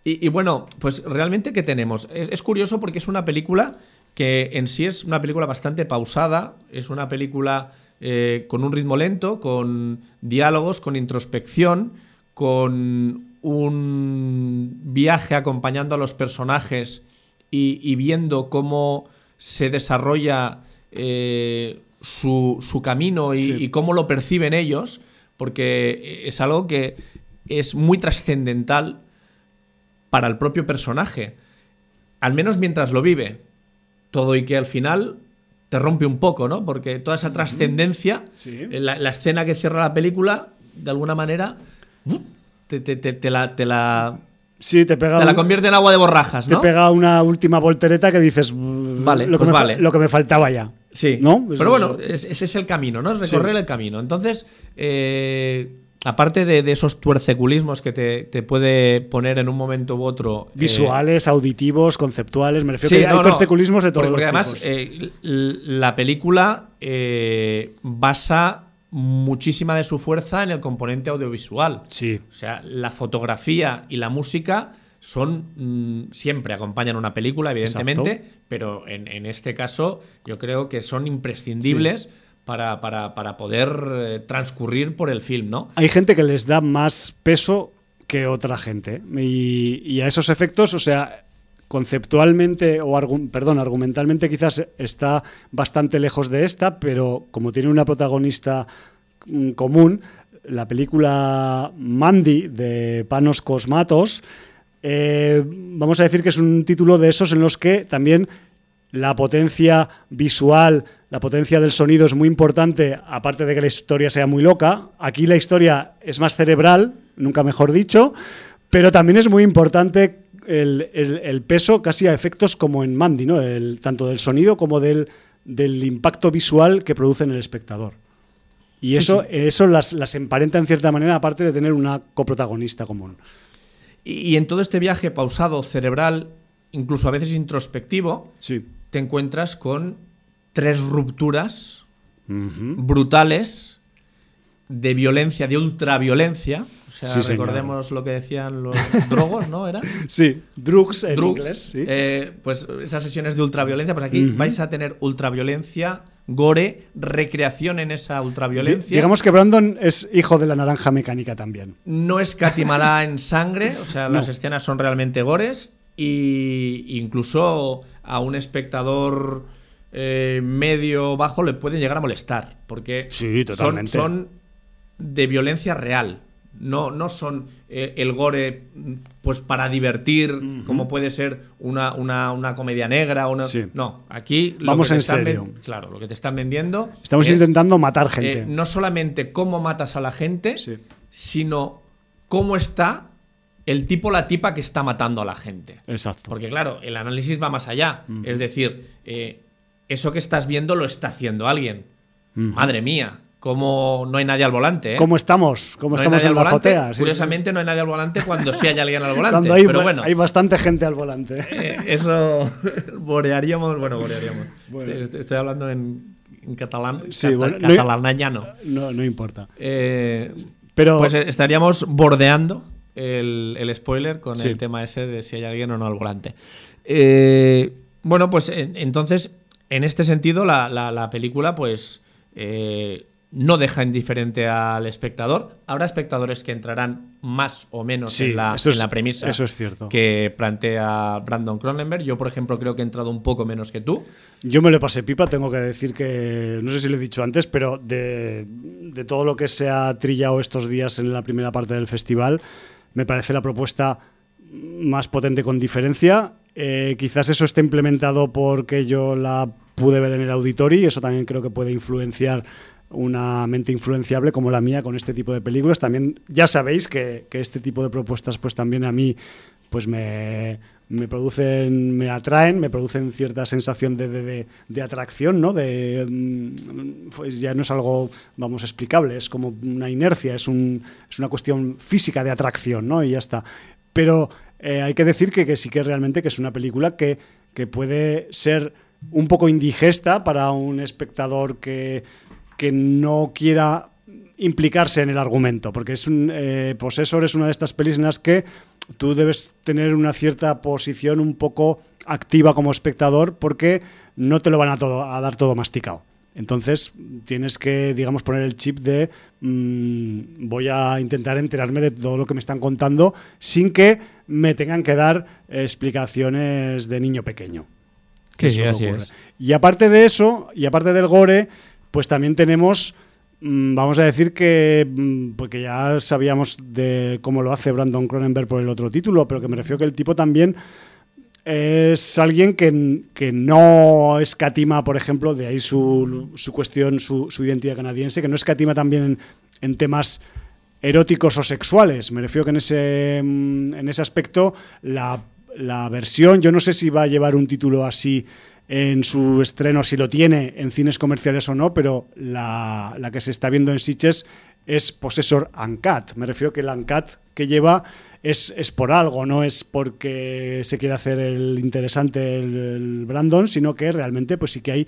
Y, y bueno, pues realmente, ¿qué tenemos? Es, es curioso porque es una película que en sí es una película bastante pausada, es una película eh, con un ritmo lento, con diálogos, con introspección, con un viaje acompañando a los personajes y, y viendo cómo se desarrolla eh, su, su camino y, Sí. y cómo lo perciben ellos, porque es algo que es muy trascendental para el propio personaje, al menos mientras lo vive. Todo y que al final te rompe un poco, ¿no? Porque toda esa trascendencia, Sí. eh, la, la escena que cierra la película, de alguna manera, ¡uf! te, te- te- te la, te la- Sí, te pega, te la convierte en agua de borrajas, te ¿no? pega una última voltereta que dices, "Mm, Vale, lo, que pues me, vale. lo que me faltaba ya. Sí. ¿No? Pero bueno, es- ese es el camino, ¿no? Es Sí. recorrer el camino. Entonces, eh, aparte de, de esos tuerceculismos que te, te puede poner en un momento u otro. eh, Visuales, auditivos, conceptuales, me refiero Sí, que hay no. torceculismos de todos Porque, los además tipos. eh, la película eh, basa muchísima de su fuerza en el componente audiovisual. sí, O sea, la fotografía y la música son mm, siempre acompañan una película, evidentemente, Exacto. pero en, en este caso yo creo que son imprescindibles para, para- poder eh, transcurrir por el film, ¿no? hay gente que les da más peso que otra gente. Y, y a esos efectos, o sea, conceptualmente o perdón, argumentalmente quizás está bastante lejos de esta, pero como tiene una protagonista mm, común, la película Mandy de Panos Cosmatos, eh, vamos a decir que es un título de esos en los que también la potencia visual, la potencia del sonido es muy importante, aparte de que la historia sea muy loca. Aquí la historia es más cerebral, nunca mejor dicho, Pero también es muy importante el, el- el peso casi a efectos como en Mandy, ¿no? El, tanto del sonido como del, del impacto visual que produce en el espectador. Y Sí, eso, sí. eso las, las emparenta en cierta manera, aparte de tener una coprotagonista común. Y, y en todo este viaje pausado, cerebral, incluso a veces introspectivo, Sí. Te encuentras con tres rupturas brutales de violencia, de ultraviolencia. O sea, Sí, señor. recordemos lo que decían los drogos, ¿no? ¿Era? Sí, drugs en Drugs. inglés, sí. Eh, pues esas sesiones de ultraviolencia, pues aquí vais a tener ultraviolencia, gore, recreación en esa ultraviolencia. Digamos que Brandon es hijo de la naranja mecánica también. No escatimará en sangre, o sea, No. las escenas son realmente gores y incluso a un espectador eh, medio bajo le pueden llegar a molestar porque Sí, son- de violencia real. No, no son eh, el gore pues para divertir, como puede ser una, una, una comedia negra. Una... Sí. No, aquí lo Vamos que te en están serio. Claro, lo que te están vendiendo. Estamos es, intentando matar eh, gente. no solamente cómo matas a la gente, Sí. sino cómo está el tipo la tipa que está matando a la gente. Exacto. Porque claro, el análisis va más allá. Es decir, eh, eso que estás viendo lo está haciendo alguien. Madre mía, cómo no hay nadie al volante. ¿eh? ¿Cómo estamos? ¿Cómo No estamos en la azotea? Sí. Curiosamente no hay nadie al volante cuando sí hay alguien al volante. Cuando hay, pero bueno, hay bastante gente al volante. eh, eso borearíamos, bueno, borearíamos. Estoy, estoy hablando en, en catalán, Sí, cata- bueno, no-. No, no importa. Eh, Pero pues estaríamos bordeando el, el spoiler con Sí. el tema ese de si hay alguien o no al volante. Eh, bueno, pues en- entonces, en este sentido, la, la- la película, pues. eh, no deja indiferente al espectador. Habrá espectadores que entrarán más o menos Sí, en, la, eso en es- la premisa eso es cierto. que plantea Brandon Cronenberg. Yo, por ejemplo, creo que he entrado un poco menos que tú. yo me lo pasé pipa, tengo que decir que, no sé si lo he dicho antes, pero de, de todo lo que se ha trillado estos días en la primera parte del festival, me parece la propuesta más potente con diferencia. Eh, quizás eso esté implementado porque yo la pude ver en el auditorio y eso también creo que puede influenciar una mente influenciable como la mía con este tipo de películas. También ya sabéis que, que este tipo de propuestas pues también a mí pues me, me producen, me atraen, me producen cierta sensación de, de- de- atracción, ¿no? De, mm, pues ya no es algo, vamos, explicable, es como una inercia, es, un, es una cuestión física de atracción, ¿no? Y ya está. Pero eh, hay que decir que, que sí que realmente que es una película que, que puede ser un poco indigesta para un espectador que, que no quiera implicarse en el argumento, porque es un eh, Possessor es una de estas pelis en las que tú debes tener una cierta posición un poco activa como espectador porque no te lo van a, todo, a dar todo masticado. Entonces tienes que, digamos, poner el chip de mm, voy a intentar enterarme de todo lo que me están contando sin que me tengan que dar explicaciones de niño pequeño. Sí, así es. Y aparte de eso, y aparte del gore, pues también tenemos, vamos a decir que, mm, porque ya sabíamos de cómo lo hace Brandon Cronenberg por el otro título, pero que me refiero que el tipo también es alguien que, que no escatima, por ejemplo, de ahí su, su cuestión, su, su identidad canadiense, que no escatima también en, en temas eróticos o sexuales. Me refiero que en ese, mm, en ese aspecto la, la versión, yo no sé si va a llevar un título así en su estreno, si lo tiene en cines comerciales o no, pero la, la que se está viendo en Sitges es Possessor Uncut. Me refiero que el Uncut que lleva es, es por algo, no es porque se quiere hacer el interesante el, Brandon, sino que realmente pues sí que hay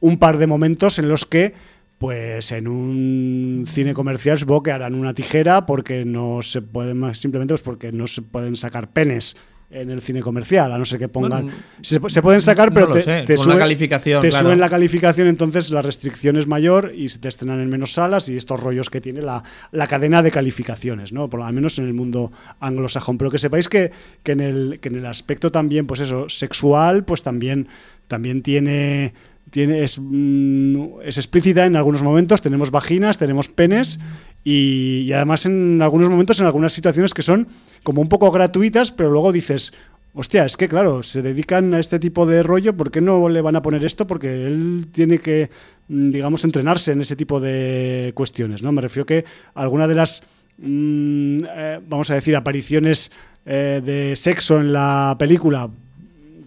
un par de momentos en los que pues en un cine comercial supongo que harán una tijera porque no se pueden simplemente pues porque no se pueden sacar penes en el cine comercial, a no ser que pongan... Se, se pueden sacar, no pero lo te, sé, te suben- calificación, te claro. suben la calificación, entonces la restricción es mayor y se te estrenan en menos salas y estos rollos que tiene la, la cadena de calificaciones, ¿no? Por lo menos en el mundo anglosajón. Pero que sepáis que, que, en el, que en el aspecto también, pues eso, sexual, pues también, también tiene... Tiene, es, mm, es explícita en algunos momentos, tenemos vaginas, tenemos penes y, además en algunos momentos, en algunas situaciones que son como un poco gratuitas, pero luego dices, hostia, es que claro, se dedican a este tipo de rollo, ¿por qué no le van a poner esto? Porque él tiene que, mm, digamos, entrenarse en ese tipo de cuestiones, ¿no? Me refiero que alguna de las mm, eh, vamos a decir, apariciones eh, de sexo en la película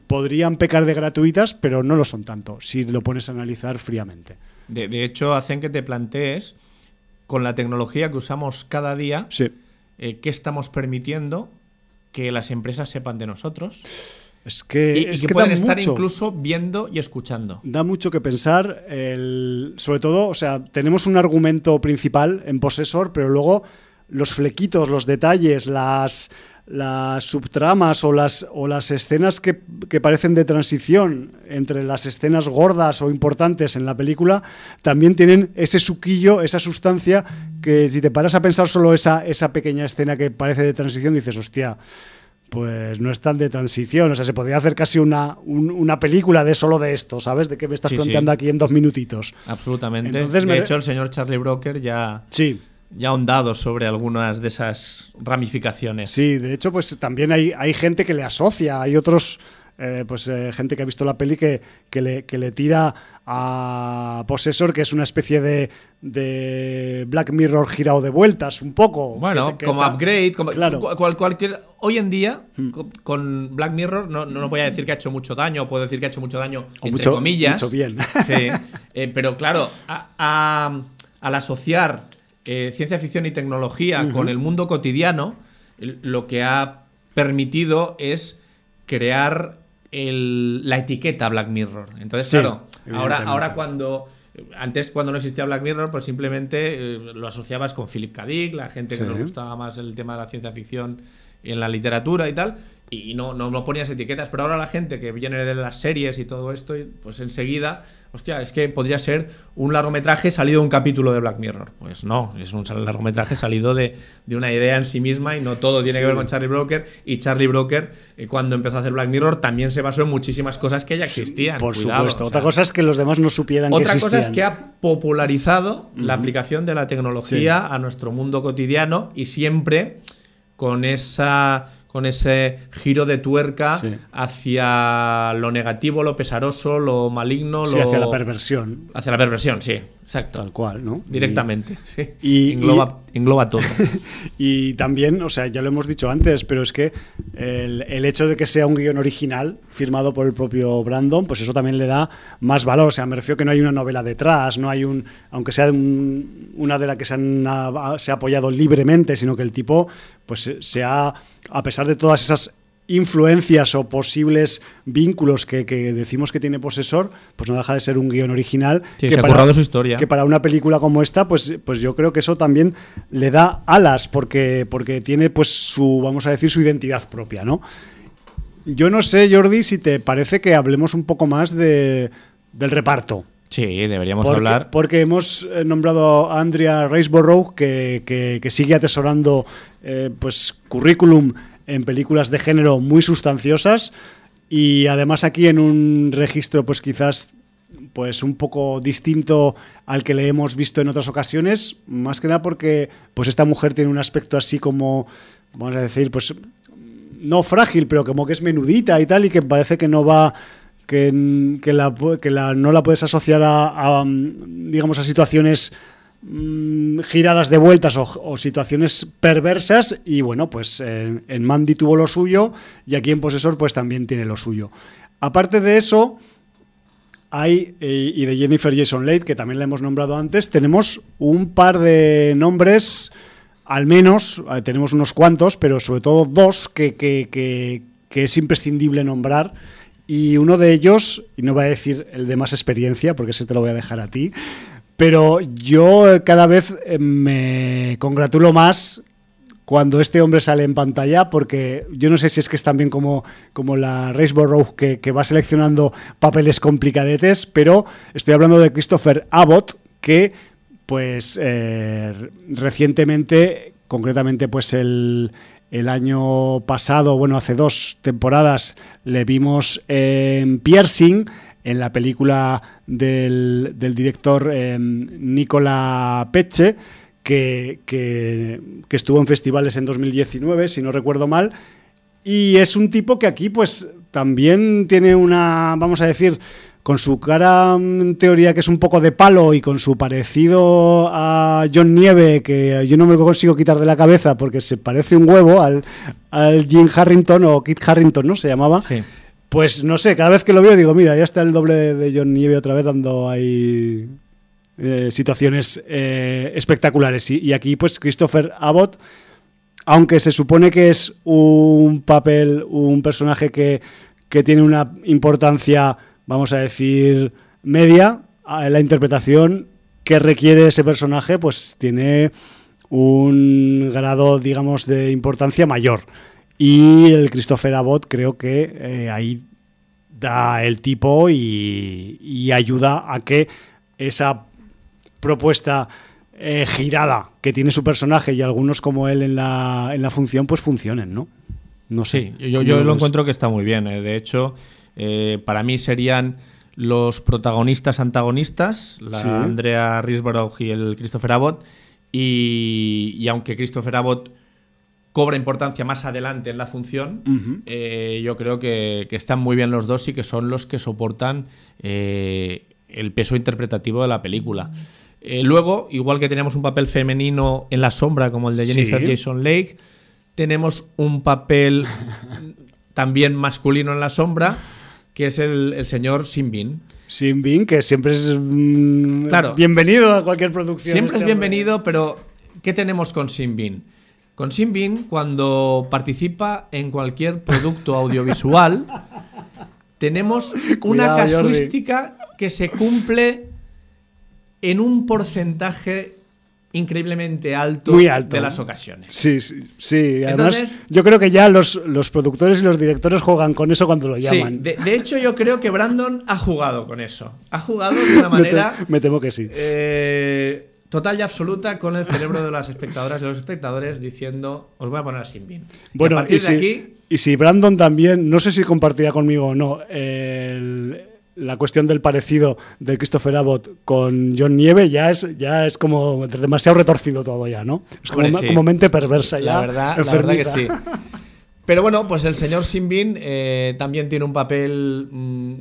podrían pecar de gratuitas, pero no lo son tanto, si lo pones a analizar fríamente. De hecho, hacen que te plantees, con la tecnología que usamos cada día, Sí. eh, qué estamos permitiendo que las empresas sepan de nosotros Es que, y, que que pueden estar mucho. incluso viendo y escuchando. Da mucho que pensar, el- sobre todo, o sea, tenemos un argumento principal en Possessor, pero luego los flequitos, los detalles, las, las subtramas o las, o las escenas que, que parecen de transición entre las escenas gordas o importantes en la película, también tienen ese suquillo, esa sustancia que si te paras a pensar solo esa, esa pequeña escena que parece de transición, dices, hostia, pues no es tan de transición. O sea, se podría hacer casi una, un- una película de solo de esto, ¿sabes? De qué me estás Sí, sí. planteando aquí en dos minutitos. Absolutamente. Entonces de me- hecho, el señor Charlie Broker ya, Sí, ya ahondado sobre algunas de esas ramificaciones. sí. De hecho, pues también hay, hay gente que le asocia. Hay otros, eh, pues eh, gente que ha visto la peli que, que, le, que le tira a Possessor, que es una especie de, de Black Mirror girado de vueltas, un poco. Bueno, Que- que como upgrade, como Claro. Hmm. cual- cual- cualquier. Hoy en día, co- con Black Mirror, no, no voy a decir que ha hecho mucho daño, puedo decir que ha hecho mucho daño, O entre mucho- comillas. mucho bien. Sí, eh, pero claro, a- a- al asociar eh, ciencia ficción y tecnología con el mundo cotidiano, lo que ha permitido es crear el- la etiqueta Black Mirror. Entonces, Sí, claro, ahora, ahora cuando. Antes, cuando no existía Black Mirror, pues simplemente eh, lo asociabas con Philip K. Dick, la gente que nos gustaba más el tema de la ciencia ficción en la literatura y tal, y no, no, no ponías etiquetas. Pero ahora la gente que viene de las series y todo esto, pues enseguida, hostia, es que podría ser un largometraje salido de un capítulo de Black Mirror. Pues no, es un largometraje salido de, de una idea en sí misma y no todo tiene Sí. que ver con Charlie Broker. Y Charlie Broker, eh, cuando empezó a hacer Black Mirror, también se basó en muchísimas cosas que ya existían. Por Cuidado, supuesto. o Otra cosa es que los demás no supieran que otra existían. cosa es que ha popularizado la aplicación de la tecnología a nuestro mundo cotidiano y siempre con esa con ese giro de tuerca Sí. hacia lo negativo, lo pesaroso, lo maligno, Sí, lo hacia la perversión, hacia la perversión, sí, exacto. tal cual, ¿no? Directamente, sí. y- engloba, engloba todo. Y también, o sea, ya lo hemos dicho antes, pero es que el, el hecho de que sea un guion original firmado por el propio Brandon, pues eso también le da más valor. O sea, me refiero que no hay una novela detrás, no hay un, aunque sea un- una de la que se, han, se ha apoyado libremente, sino que el tipo, pues se ha, a pesar de todas esas influencias o posibles vínculos que, que decimos que tiene Posesor, pues no deja de ser un guion original. Sí, que se para- su historia. que para una película como esta, pues, pues yo creo que eso también le da alas, porque, porque tiene pues su, vamos a decir, su identidad propia, ¿no? Yo no sé, Jordi, si te parece que hablemos un poco más de, del reparto. Sí, deberíamos Porque, hablar. porque hemos eh, nombrado a Andrea Riceborough, que, que- que sigue atesorando eh, pues, currículum en películas de género muy sustanciosas y además aquí en un registro pues quizás pues un poco distinto al que le hemos visto en otras ocasiones, más que nada porque pues esta mujer tiene un aspecto así como, vamos a decir, pues no frágil, pero como que es menudita y tal, y que parece que no va. que, que la, que la- no la puedes asociar a, a, digamos, a situaciones mm, giradas de vueltas o, situaciones perversas. Y bueno, pues en, en Mandy tuvo lo suyo, y aquí en Posesor, pues también tiene lo suyo. Aparte de eso. Hay, eh, y de Jennifer Jason Leigh, que también la hemos nombrado antes, tenemos un par de nombres, al menos, eh, tenemos unos cuantos, pero sobre todo dos que, que- que- que es imprescindible nombrar. Y uno de ellos, y no voy a decir el de más experiencia, porque ese te lo voy a dejar a ti, pero yo eh, cada vez eh, me congratulo más cuando este hombre sale en pantalla, porque yo no sé si es que es también como, como la Raceborough que, que va seleccionando papeles complicadetes, pero estoy hablando de Christopher Abbott, que pues eh, recientemente, concretamente pues el, el año pasado, bueno, hace dos temporadas, le vimos en Piercing, en la película del, director eh, Nicola que- que estuvo en festivales en 2019, si no recuerdo mal. Y es un tipo que aquí, pues, también tiene una, vamos a decir, con su cara mm, en teoría que es un poco de palo y con su parecido a John Nieve, que yo no me lo consigo quitar de la cabeza porque se parece un huevo al, al Jim Harrington o Kit Harrington, ¿no? Se llamaba. Sí. Pues no sé, cada vez que lo veo digo, mira, ya está el doble de John Nieve otra vez dando ahí eh, situaciones eh, espectaculares. Y, aquí pues Christopher Abbott, aunque se supone que es un papel, un personaje que, que tiene una importancia, vamos a decir, media, la interpretación que requiere ese personaje pues tiene un grado, digamos, de importancia mayor. Y el Christopher Abbott creo que eh, ahí da el tipo y, y ayuda a que esa propuesta eh, girada que tiene su personaje y algunos como él en la, en la función, pues funcionen, ¿no? No sé. Sí, yo, yo lo encuentro que está muy bien. eh. De hecho, eh, para mí serían los protagonistas antagonistas, la Sí. Andrea Risborough y el Christopher Abbott. Y, y aunque Christopher Abbott cobra importancia más adelante en la función, eh, yo creo que, que están muy bien los dos y que son los que soportan eh, el peso interpretativo de la película. Eh, luego, igual que teníamos un papel femenino en la sombra como el de Sí. Jennifer Jason Leigh, tenemos un papel también masculino en la sombra, que es el, el señor Simbin. Sin Bean, que siempre es mm, Claro. bienvenido a cualquier producción. Siempre es este hombre. bienvenido, pero ¿qué tenemos con Simbin? Con Simbin, cuando participa en cualquier producto audiovisual, tenemos una Jordi. casuística que se cumple en un porcentaje increíblemente alto, Muy alto. de las ocasiones. Sí, sí, sí. Además, Entonces- yo creo que ya los, los productores y los directores juegan con eso cuando lo Sí, llaman. de, de hecho yo creo que Brandon ha jugado con eso. Ha jugado de una manera me temo que sí. eh, total y absoluta con el cerebro de las espectadoras y los espectadores diciendo, os voy a poner a Simbin. Bueno, y a de si, aquí, y si Brandon también, no sé si compartirá conmigo o no, el- la cuestión del parecido de Christopher Abbott con John Nieve ya es, ya es como como retorcido todo ya, ¿no? Es como, Hombre, sí. como mente perversa ya. la verdad, la verdad que sí. Pero bueno, pues el señor Simbin eh, también tiene un papel mm,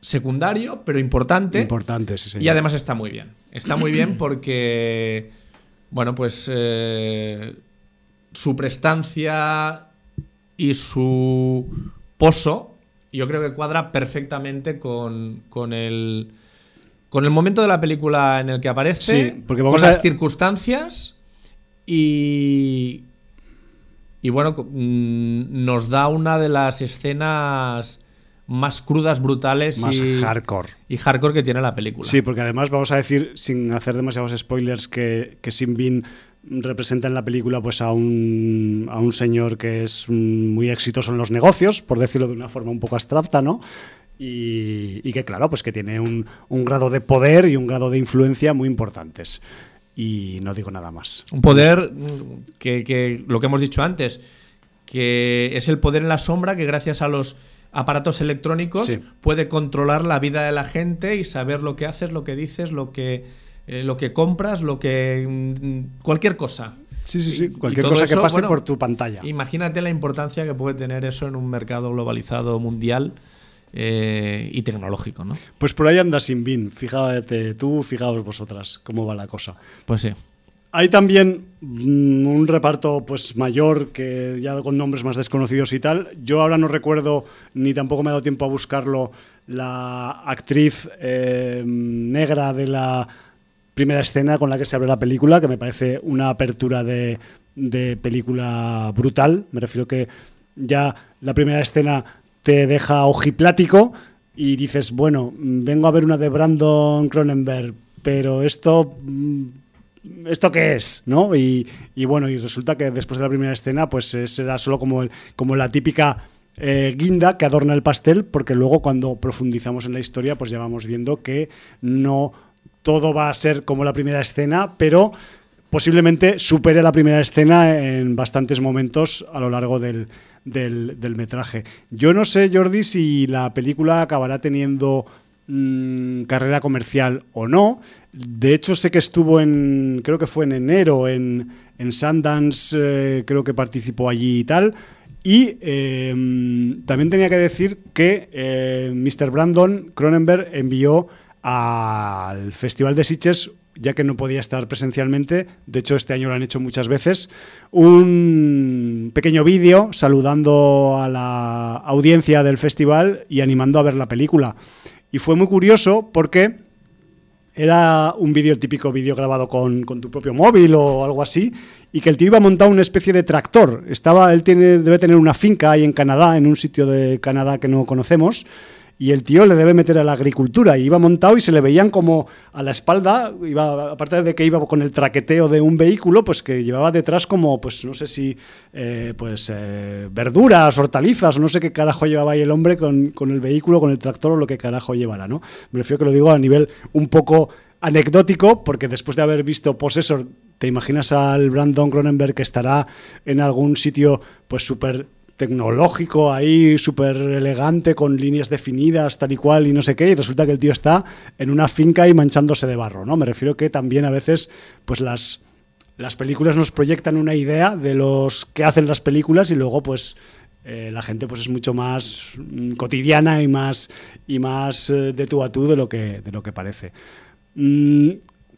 secundario, pero importante. Importante, sí, señor. Y además está muy bien. Está muy bien porque, bueno, pues eh, su prestancia y su poso, yo creo que cuadra perfectamente con, con el con el momento de la película en el que aparece, Sí, porque vamos con a- las circunstancias y y bueno, mm, nos da una de las escenas más crudas, brutales Más y, hardcore. y hardcore que tiene la película. Sí, porque además vamos a decir, sin hacer demasiados spoilers, que, que Sin Bin representa en la película pues a un, a un señor que es muy exitoso en los negocios, por decirlo de una forma un poco abstracta, ¿no? Y, y que claro, pues que tiene un, un grado de poder y un grado de influencia muy importantes. Y no digo nada más. Un poder mm, que, que lo que hemos dicho antes, que es el poder en la sombra que gracias a los aparatos electrónicos Sí. puede controlar la vida de la gente y saber lo que haces, lo que dices, lo que, eh, lo que compras, lo que mm, cualquier cosa. Sí, sí, sí. Cualquier cosa que pase bueno, por tu pantalla. Imagínate la importancia que puede tener eso en un mercado globalizado mundial eh, y tecnológico, ¿no? Pues por ahí anda Sin Bin. Fíjate tú, fijaos vosotras cómo va la cosa. Pues sí. Hay también mm, un reparto pues mayor que ya con nombres más desconocidos y tal. Yo ahora no recuerdo ni tampoco me ha dado tiempo a buscarlo la actriz eh, negra de la primera escena con la que se abre la película, que me parece una apertura de, de película brutal. Me refiero que ya la primera escena te deja ojiplático y dices, bueno, mm, vengo a ver una de Brandon Cronenberg, pero esto mm, ¿esto qué es? ¿No? Y, bueno, y resulta que después de la primera escena, pues eh, será solo como, el- como la típica eh, guinda que adorna el pastel, porque luego cuando profundizamos en la historia, pues ya vamos viendo que no todo va a ser como la primera escena, pero posiblemente supere la primera escena en bastantes momentos a lo largo del- del metraje. Yo no sé, Jordi, si la película acabará teniendo mm, carrera comercial o no. De hecho, sé que estuvo en, creo que fue en enero, en, en Sundance, eh, creo que participó allí y tal. Y eh, también tenía que decir que eh, Mr. Brandon Cronenberg envió al Festival de Sitges ya que no podía estar presencialmente, de hecho este año lo han hecho muchas veces, un pequeño vídeo saludando a la audiencia del festival y animando a ver la película. Y fue muy curioso porque era un vídeo, típico vídeo grabado con, con, tu propio móvil o algo así, y que el tío iba a montar una especie de tractor. Estaba, él tiene, debe tener una finca ahí en Canadá, en un sitio de Canadá que no conocemos, y el tío le debe meter a la agricultura y iba montado y se le veían como a la espalda, iba, aparte de que iba con el traqueteo de un vehículo, pues que llevaba detrás como, pues no sé si, eh, pues eh, verduras, hortalizas, no sé qué carajo llevaba ahí el hombre con, con, el vehículo, con el tractor o lo que carajo llevara, ¿no? Me refiero que lo digo a nivel un poco anecdótico, porque después de haber visto Possessor, te imaginas al Brandon Cronenberg que estará en algún sitio pues súper tecnológico ahí, súper elegante, con líneas definidas, tal y cual, y no sé qué, y resulta que el tío está en una finca y manchándose de barro, ¿no? Me refiero que también a veces, pues las, las películas nos proyectan una idea de los que hacen las películas y luego, pues, eh, la gente pues es mucho más mm, cotidiana y más, y más eh, de tú a tú de lo que, de lo que parece. Mm,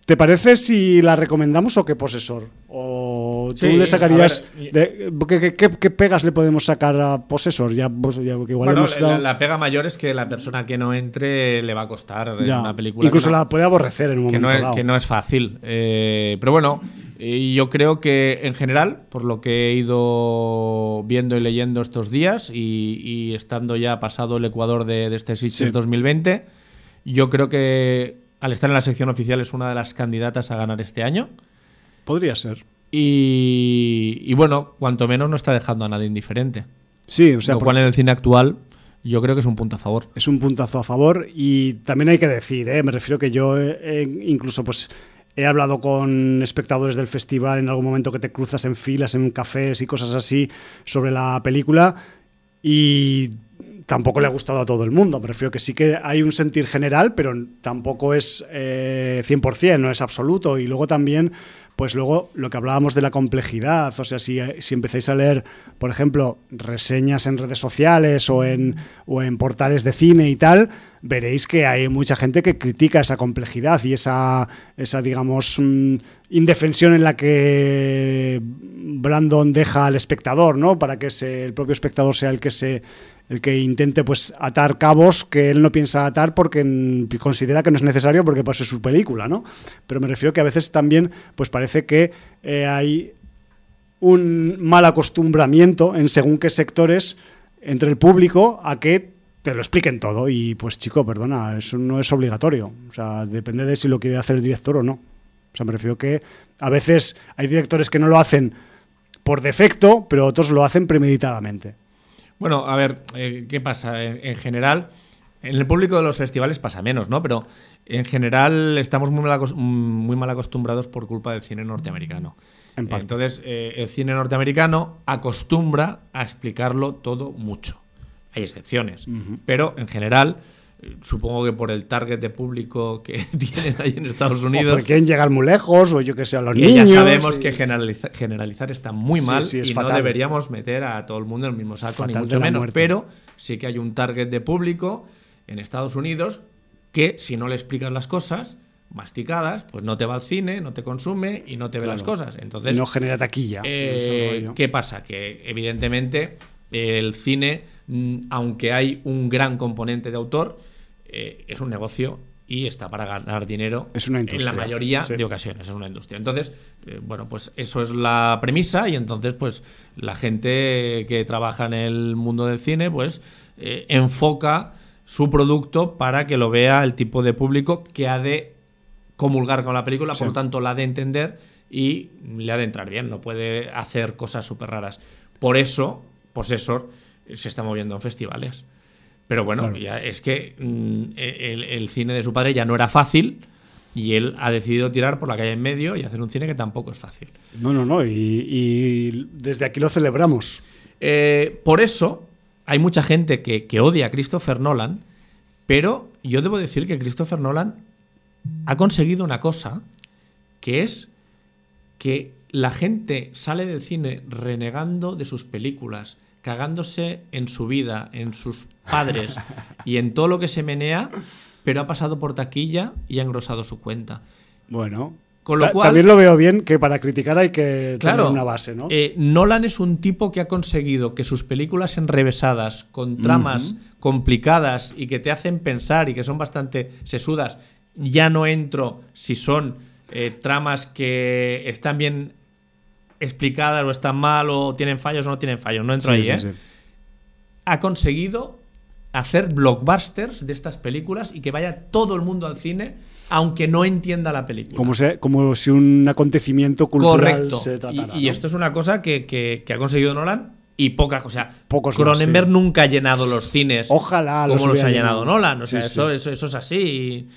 ¿Te parece si la recomendamos o qué posesor? ¿O tú Sí, le sacarías... a ver, de- ¿qué, qué- qué- pegas le podemos sacar a posesor? Ya, pues, ya, que igual Bueno, hemos la, dado- la pega mayor es que la persona que no entre le va a costar en una película. Incluso no- la puede aborrecer en un que momento no, es, dado. que no es fácil. Eh, pero bueno, yo creo que en general, por lo que he ido viendo y leyendo estos días y, y estando ya pasado el Ecuador de, de este Sitges Sí. 2020, yo creo que al estar en la sección oficial es una de las candidatas a ganar este año. Podría ser. Y, y bueno, cuanto menos no está dejando a nadie indiferente. Sí, o sea, lo cual en el cine actual yo creo que es un punto a favor. es un puntazo a favor y también hay que decir, ¿eh? me refiero que yo eh, eh, incluso pues he hablado con espectadores del festival en algún momento que te cruzas en filas, en cafés y cosas así sobre la película y tampoco le ha gustado a todo el mundo. Me refiero que sí que hay un sentir general, pero tampoco es eh, 100%, no es absoluto. Y luego también, pues luego lo que hablábamos de la complejidad, o sea, si, si empezáis a leer, por ejemplo, reseñas en redes sociales o en, o en portales de cine y tal, veréis que hay mucha gente que critica esa complejidad y esa, esa digamos, mm, indefensión en la que Brandon deja al espectador, ¿no? Para que el propio espectador sea el que se el que intente pues atar cabos que él no piensa atar porque considera que no es necesario porque es su película, ¿no? Pero me refiero que a veces también pues parece que eh, hay un mal acostumbramiento en según qué sectores entre el público a que te lo expliquen todo y pues chico, perdona, eso no es obligatorio. O sea, depende de si lo quiere hacer el director o no. O sea, me refiero que a veces hay directores que no lo hacen por defecto, pero otros lo hacen premeditadamente. Bueno, a ver, eh, ¿qué pasa? En, en general, en el público de los festivales pasa menos, ¿no? Pero en general estamos muy mal, muy mal acostumbrados por culpa del cine norteamericano. En. Entonces, eh, el cine norteamericano acostumbra a explicarlo todo mucho. Hay excepciones, pero en general, supongo que por el target de público que tienen ahí en Estados O Unidos, porque quieren llegar muy lejos, o yo que sé, a los que niños. ya sabemos y- que generaliza- generalizar está muy Sí, mal sí, es y fatal. no deberíamos meter a todo el mundo en el mismo saco, ni Fatal mucho menos. muerte. Pero sí que hay un target de público en Estados Unidos que si no le explicas las cosas masticadas, pues no te va al cine, no te consume y no te ve Claro. las cosas. Entonces, no genera taquilla. eh. ¿Qué pasa? Que evidentemente el cine, mm, aunque hay un gran componente de autor, eh, es un negocio y está para ganar dinero Es una en la mayoría sí. de ocasiones, es una industria. Entonces, eh, bueno, pues eso es la premisa y entonces pues la gente que trabaja en el mundo del cine pues eh, enfoca su producto para que lo vea el tipo de público que ha de comulgar con la película, Sí. por lo tanto la ha de entender y le ha de entrar bien, no puede hacer cosas súper raras. Por eso, Possessor eh, se está moviendo en festivales. Pero bueno, Claro. ya es que mm, el, el cine de su padre ya no era fácil y él ha decidido tirar por la calle en medio y hacer un cine que tampoco es fácil. No, no, no. Y, y desde aquí lo celebramos. Eh, por eso hay mucha gente que, que odia a Christopher Nolan, pero yo debo decir que Christopher Nolan ha conseguido una cosa, que es que la gente sale del cine renegando de sus películas, cagándose en su vida, en sus padres y en todo lo que se menea, pero ha pasado por taquilla y ha engrosado su cuenta. Bueno. Con lo cual- también lo veo bien que para criticar hay que Claro, tener una base, ¿no? eh, Nolan es un tipo que ha conseguido que sus películas enrevesadas, con tramas complicadas y que te hacen pensar y que son bastante sesudas, ya no entro si son eh, tramas que están bien explicadas o están mal o tienen fallos o no tienen fallos, no entro Sí, ahí, sí, ¿eh? sí. Ha conseguido hacer blockbusters de estas películas y que vaya todo el mundo al cine aunque no entienda la película. Como, se- como si un acontecimiento cultural Correcto. se tratara. y, y ¿no? esto es una cosa que, que- que ha conseguido Nolan y pocas. O sea, Pocos Cronenberg sí. nunca ha llenado los cines Ojalá los como los ha llenado. Nolan. O sea, Sí, eso, sí. Eso, eso es así.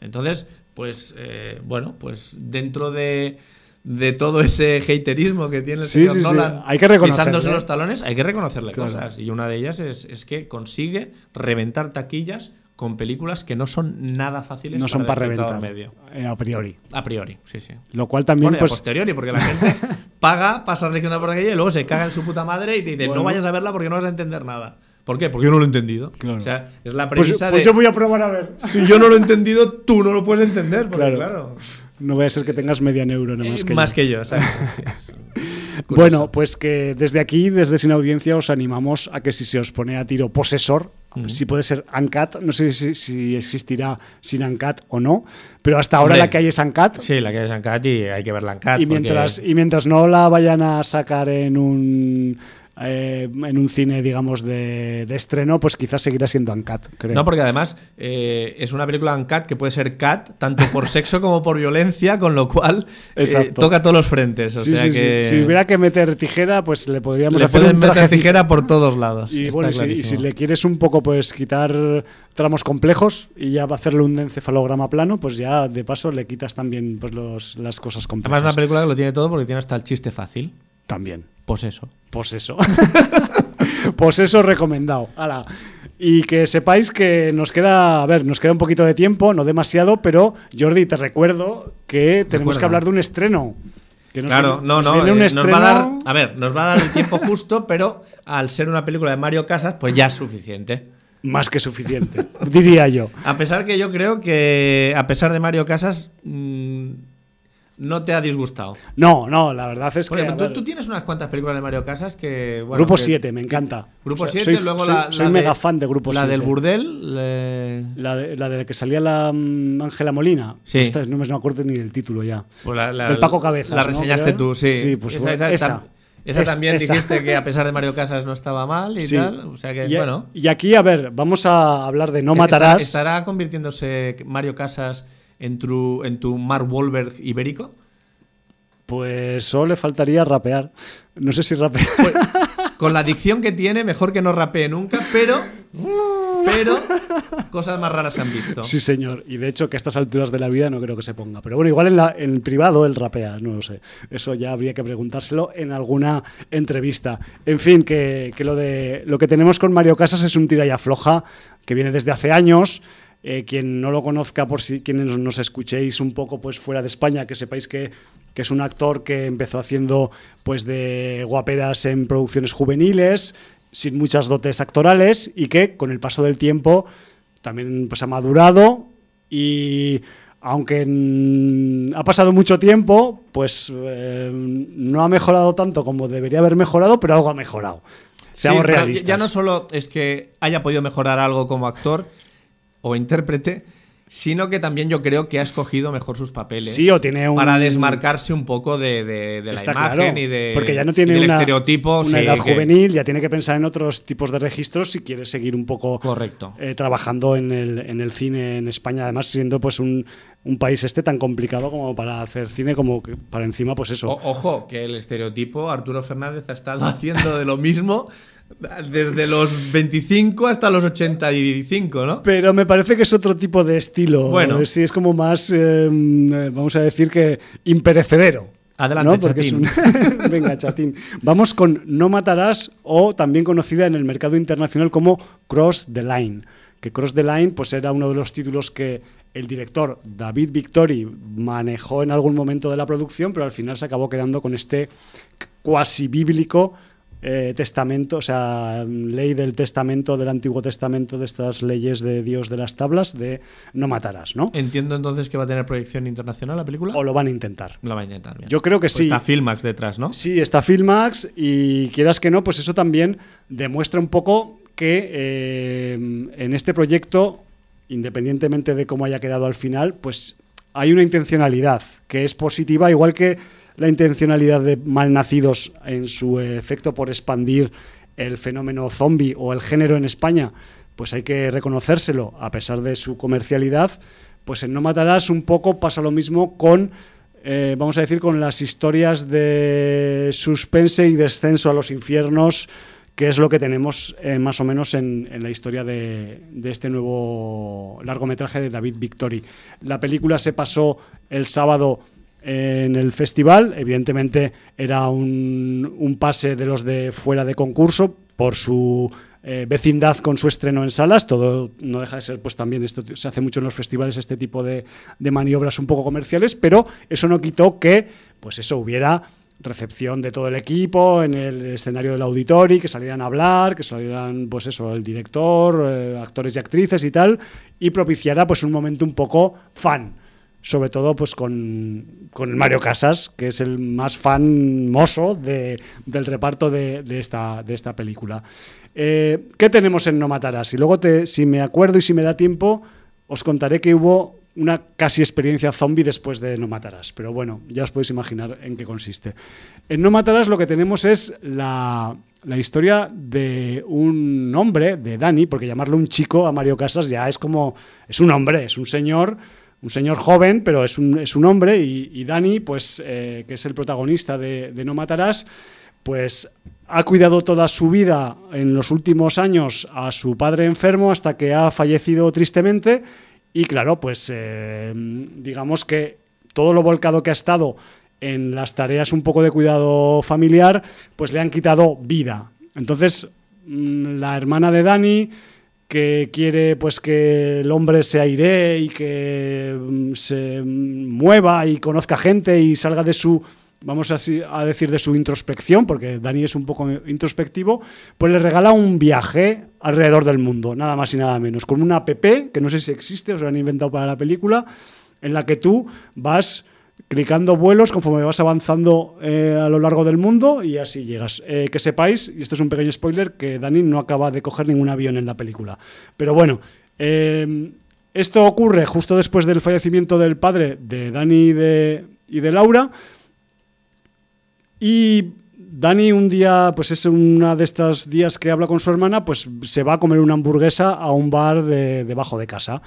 Entonces, pues, eh, bueno, pues dentro de, de todo ese haterismo que tiene el Sí, señor sí, sí. Nolan Hay que pisándose los talones, hay que reconocerle Claro. cosas. Y una de ellas es, es que consigue reventar taquillas con películas que no son nada fáciles no son para el espectador reventar. medio. eh, a priori. A priori, sí, sí. Lo cual también, Bueno, y a pues. posteriori, porque la gente paga, pasa regional por aquella y luego se caga en su puta madre y te dice, Bueno. no vayas a verla porque no vas a entender nada. ¿Por qué? Porque yo no lo he entendido. Claro. O sea, es la Pues, premisa pues de. yo voy a probar a ver. Si yo no lo he entendido, tú no lo puedes entender. Porque, Claro. claro. No vaya a ser que tengas media neurona eh, más que más yo. que yo, exacto. Sí, es curioso. Bueno, pues que desde aquí, desde Sin Audiencia, os animamos a que si se os pone a tiro Posesor, si puede ser Uncut, no sé si, si existirá sin Uncut o no, pero hasta ahora Hombre, la que hay es Uncut. Sí, la que es Uncut y hay que verla en Cat. y, mientras, y mientras no la vayan a sacar en un, eh, en un cine, digamos, de, de estreno, pues quizás seguirá siendo Uncut, creo. No, porque además eh, es una película Uncut que puede ser cat tanto por sexo como por violencia, con lo cual eh, toca todos los frentes. O Sí, sea sí, sí. que Si hubiera que meter tijera, pues le podríamos le hacer pueden un meter tijera por todos lados. Y bueno, y si, y clarísimo. si le quieres un poco pues quitar tramos complejos y ya va a hacerle un encefalograma plano, pues ya de paso le quitas también pues los, las cosas Además, complejas. es una película que lo tiene todo porque tiene hasta el chiste fácil. También. Pues eso. Pues eso. pues eso recomendado. Y que sepáis que nos queda, a ver, nos queda un poquito de tiempo, no demasiado, pero Jordi, te recuerdo que tenemos Recuerda. que hablar de un estreno. Que nos Claro, viene- no, nos no. viene un eh, nos estreno- va a dar, a ver, nos va a dar el tiempo justo, pero al ser una película de Mario Casas, pues ya es suficiente. más que suficiente, diría yo. A pesar que yo creo que, a pesar de Mario Casas, mm, no te ha disgustado. No, no, la verdad es que. Tú, tú tienes unas cuantas películas de Mario Casas que. bueno, Grupo que- 7, me encanta. Grupo O sea, 7, soy- luego soy- la. soy la mega de- fan de Grupo La 7. del Burdel. La de, la de que salía la mm, Ángela Molina. Sí. Esta no me no acuerdo ni del título ya. pues la- la- Del Paco Cabezas, La ¿no? reseñaste Creo. tú, sí. Sí, pues esa, bueno, esa- esa. tam- esa Es- también esa. dijiste que a pesar de Mario Casas no estaba mal y Sí. tal. O sea que, y, bueno. y aquí, a ver, vamos a hablar de No Matarás. ¿Estará convirtiéndose Mario Casas en tu, en tu Mark Wahlberg ibérico? Pues solo le faltaría rapear. No sé si rapear. Pues, con la dicción que tiene, mejor que no rapee nunca, pero. Pero. Cosas más raras se han visto. Sí, señor. Y de hecho, que a estas alturas de la vida no creo que se ponga. Pero bueno, igual en, la, en privado él rapea, no lo sé. Eso ya habría que preguntárselo en alguna entrevista. En fin, que, que lo, de, lo que tenemos con Mario Casas es un tira y afloja que viene desde hace años. Eh, quien no lo conozca, por si quienes nos, escuchéis un poco pues fuera de España, que sepáis que, que es un actor que empezó haciendo pues de guaperas en producciones juveniles, sin muchas dotes actorales, y que con el paso del tiempo también pues ha madurado y aunque ha pasado mucho tiempo, pues eh, no ha mejorado tanto como debería haber mejorado, pero algo ha mejorado. Seamos Sí, realistas. Ya no solo es que haya podido mejorar algo como actor o intérprete, sino que también yo creo que ha escogido mejor sus papeles. Sí, o tiene un- Para desmarcarse un poco de, de- de la Está imagen claro, y de, porque ya no tiene una, estereotipo. una sí, edad que- juvenil, ya tiene que pensar en otros tipos de registros si quiere seguir un poco Correcto. eh, trabajando en el, en el cine en España, además siendo pues un, un país este tan complicado como para hacer cine, como que para encima pues eso. O- ojo, que el estereotipo, Arturo Fernández ha estado haciendo de lo mismo desde los 25 hasta los 85, ¿no? Pero me parece que es otro tipo de estilo. Bueno. Sí, es como más, eh, eh, vamos a decir que imperecedero. Adelante, ¿no? Porque es chatín. un- Venga, chatín. Vamos con No Matarás o también conocida en el mercado internacional como Cross the Line. Que Cross the Line pues era uno de los títulos que el director David Victori manejó en algún momento de la producción, pero al final se acabó quedando con este cuasi bíblico eh, testamento, o sea, ley del testamento del Antiguo Testamento, de estas leyes de Dios de las tablas, de no matarás, ¿no? Entiendo entonces que va a tener proyección internacional la película. O lo van a intentar. Lo van a intentar, bien. Yo creo que Pues sí. Está Filmax detrás, ¿no? Sí, está Filmax y quieras que no, pues eso también demuestra un poco que eh, en este proyecto, independientemente de cómo haya quedado al final, pues hay una intencionalidad que es positiva, igual que la intencionalidad de Malnacidos en su efecto por expandir el fenómeno zombie o el género en España, pues hay que reconocérselo a pesar de su comercialidad, pues en No Matarás un poco pasa lo mismo con eh, vamos a decir, con las historias de suspense y descenso a los infiernos, que es lo que tenemos eh, más o menos en, la historia de, de este nuevo largometraje de David Victory. La película se pasó el sábado en el festival, evidentemente era un, un pase de los de fuera de concurso por su eh, vecindad con su estreno en salas, todo no deja de ser, pues también esto se hace mucho en los festivales, este tipo de, de maniobras un poco comerciales, pero eso no quitó que, pues eso, hubiera recepción de todo el equipo en el escenario del auditorio, que salieran a hablar, que salieran, pues eso, el director, eh, actores y actrices y tal, y propiciara pues un momento un poco fan sobre todo pues con, con, Mario Casas, que es el más famoso de, del reparto de, de, esta, de esta película. Eh, ¿Qué tenemos en No Matarás? Y luego, te, si me acuerdo y si me da tiempo, os contaré que hubo una casi experiencia zombie después de No Matarás. Pero bueno, ya os podéis imaginar en qué consiste. En No Matarás lo que tenemos es la, la historia de un hombre, de Dani, porque llamarlo un chico a Mario Casas ya es como, es un hombre, es un señor un señor joven, pero es un, es un hombre, y, Dani, pues, eh, que es el protagonista de, No Matarás, pues ha cuidado toda su vida en los últimos años a su padre enfermo hasta que ha fallecido tristemente, y claro, pues eh, digamos que todo lo volcado que ha estado en las tareas un poco de cuidado familiar, pues le han quitado vida. Entonces, mmm, la hermana de Dani que quiere pues que el hombre se aire y que mm, se mueva y conozca gente y salga de su vamos así a decir de su introspección porque Dani es un poco introspectivo pues le regala un viaje alrededor del mundo nada más y nada menos con una app que no sé si existe o se lo han inventado para la película en la que tú vas clicando vuelos conforme vas avanzando eh, a lo largo del mundo y así llegas. Eh, que sepáis, y esto es un pequeño spoiler, que Dani no acaba de coger ningún avión en la película. Pero bueno, eh, esto ocurre justo después del fallecimiento del padre de Dani y de, Laura. Y Dani un día, pues es una de estos días que habla con su hermana, pues se va a comer una hamburguesa a un bar de, debajo de casa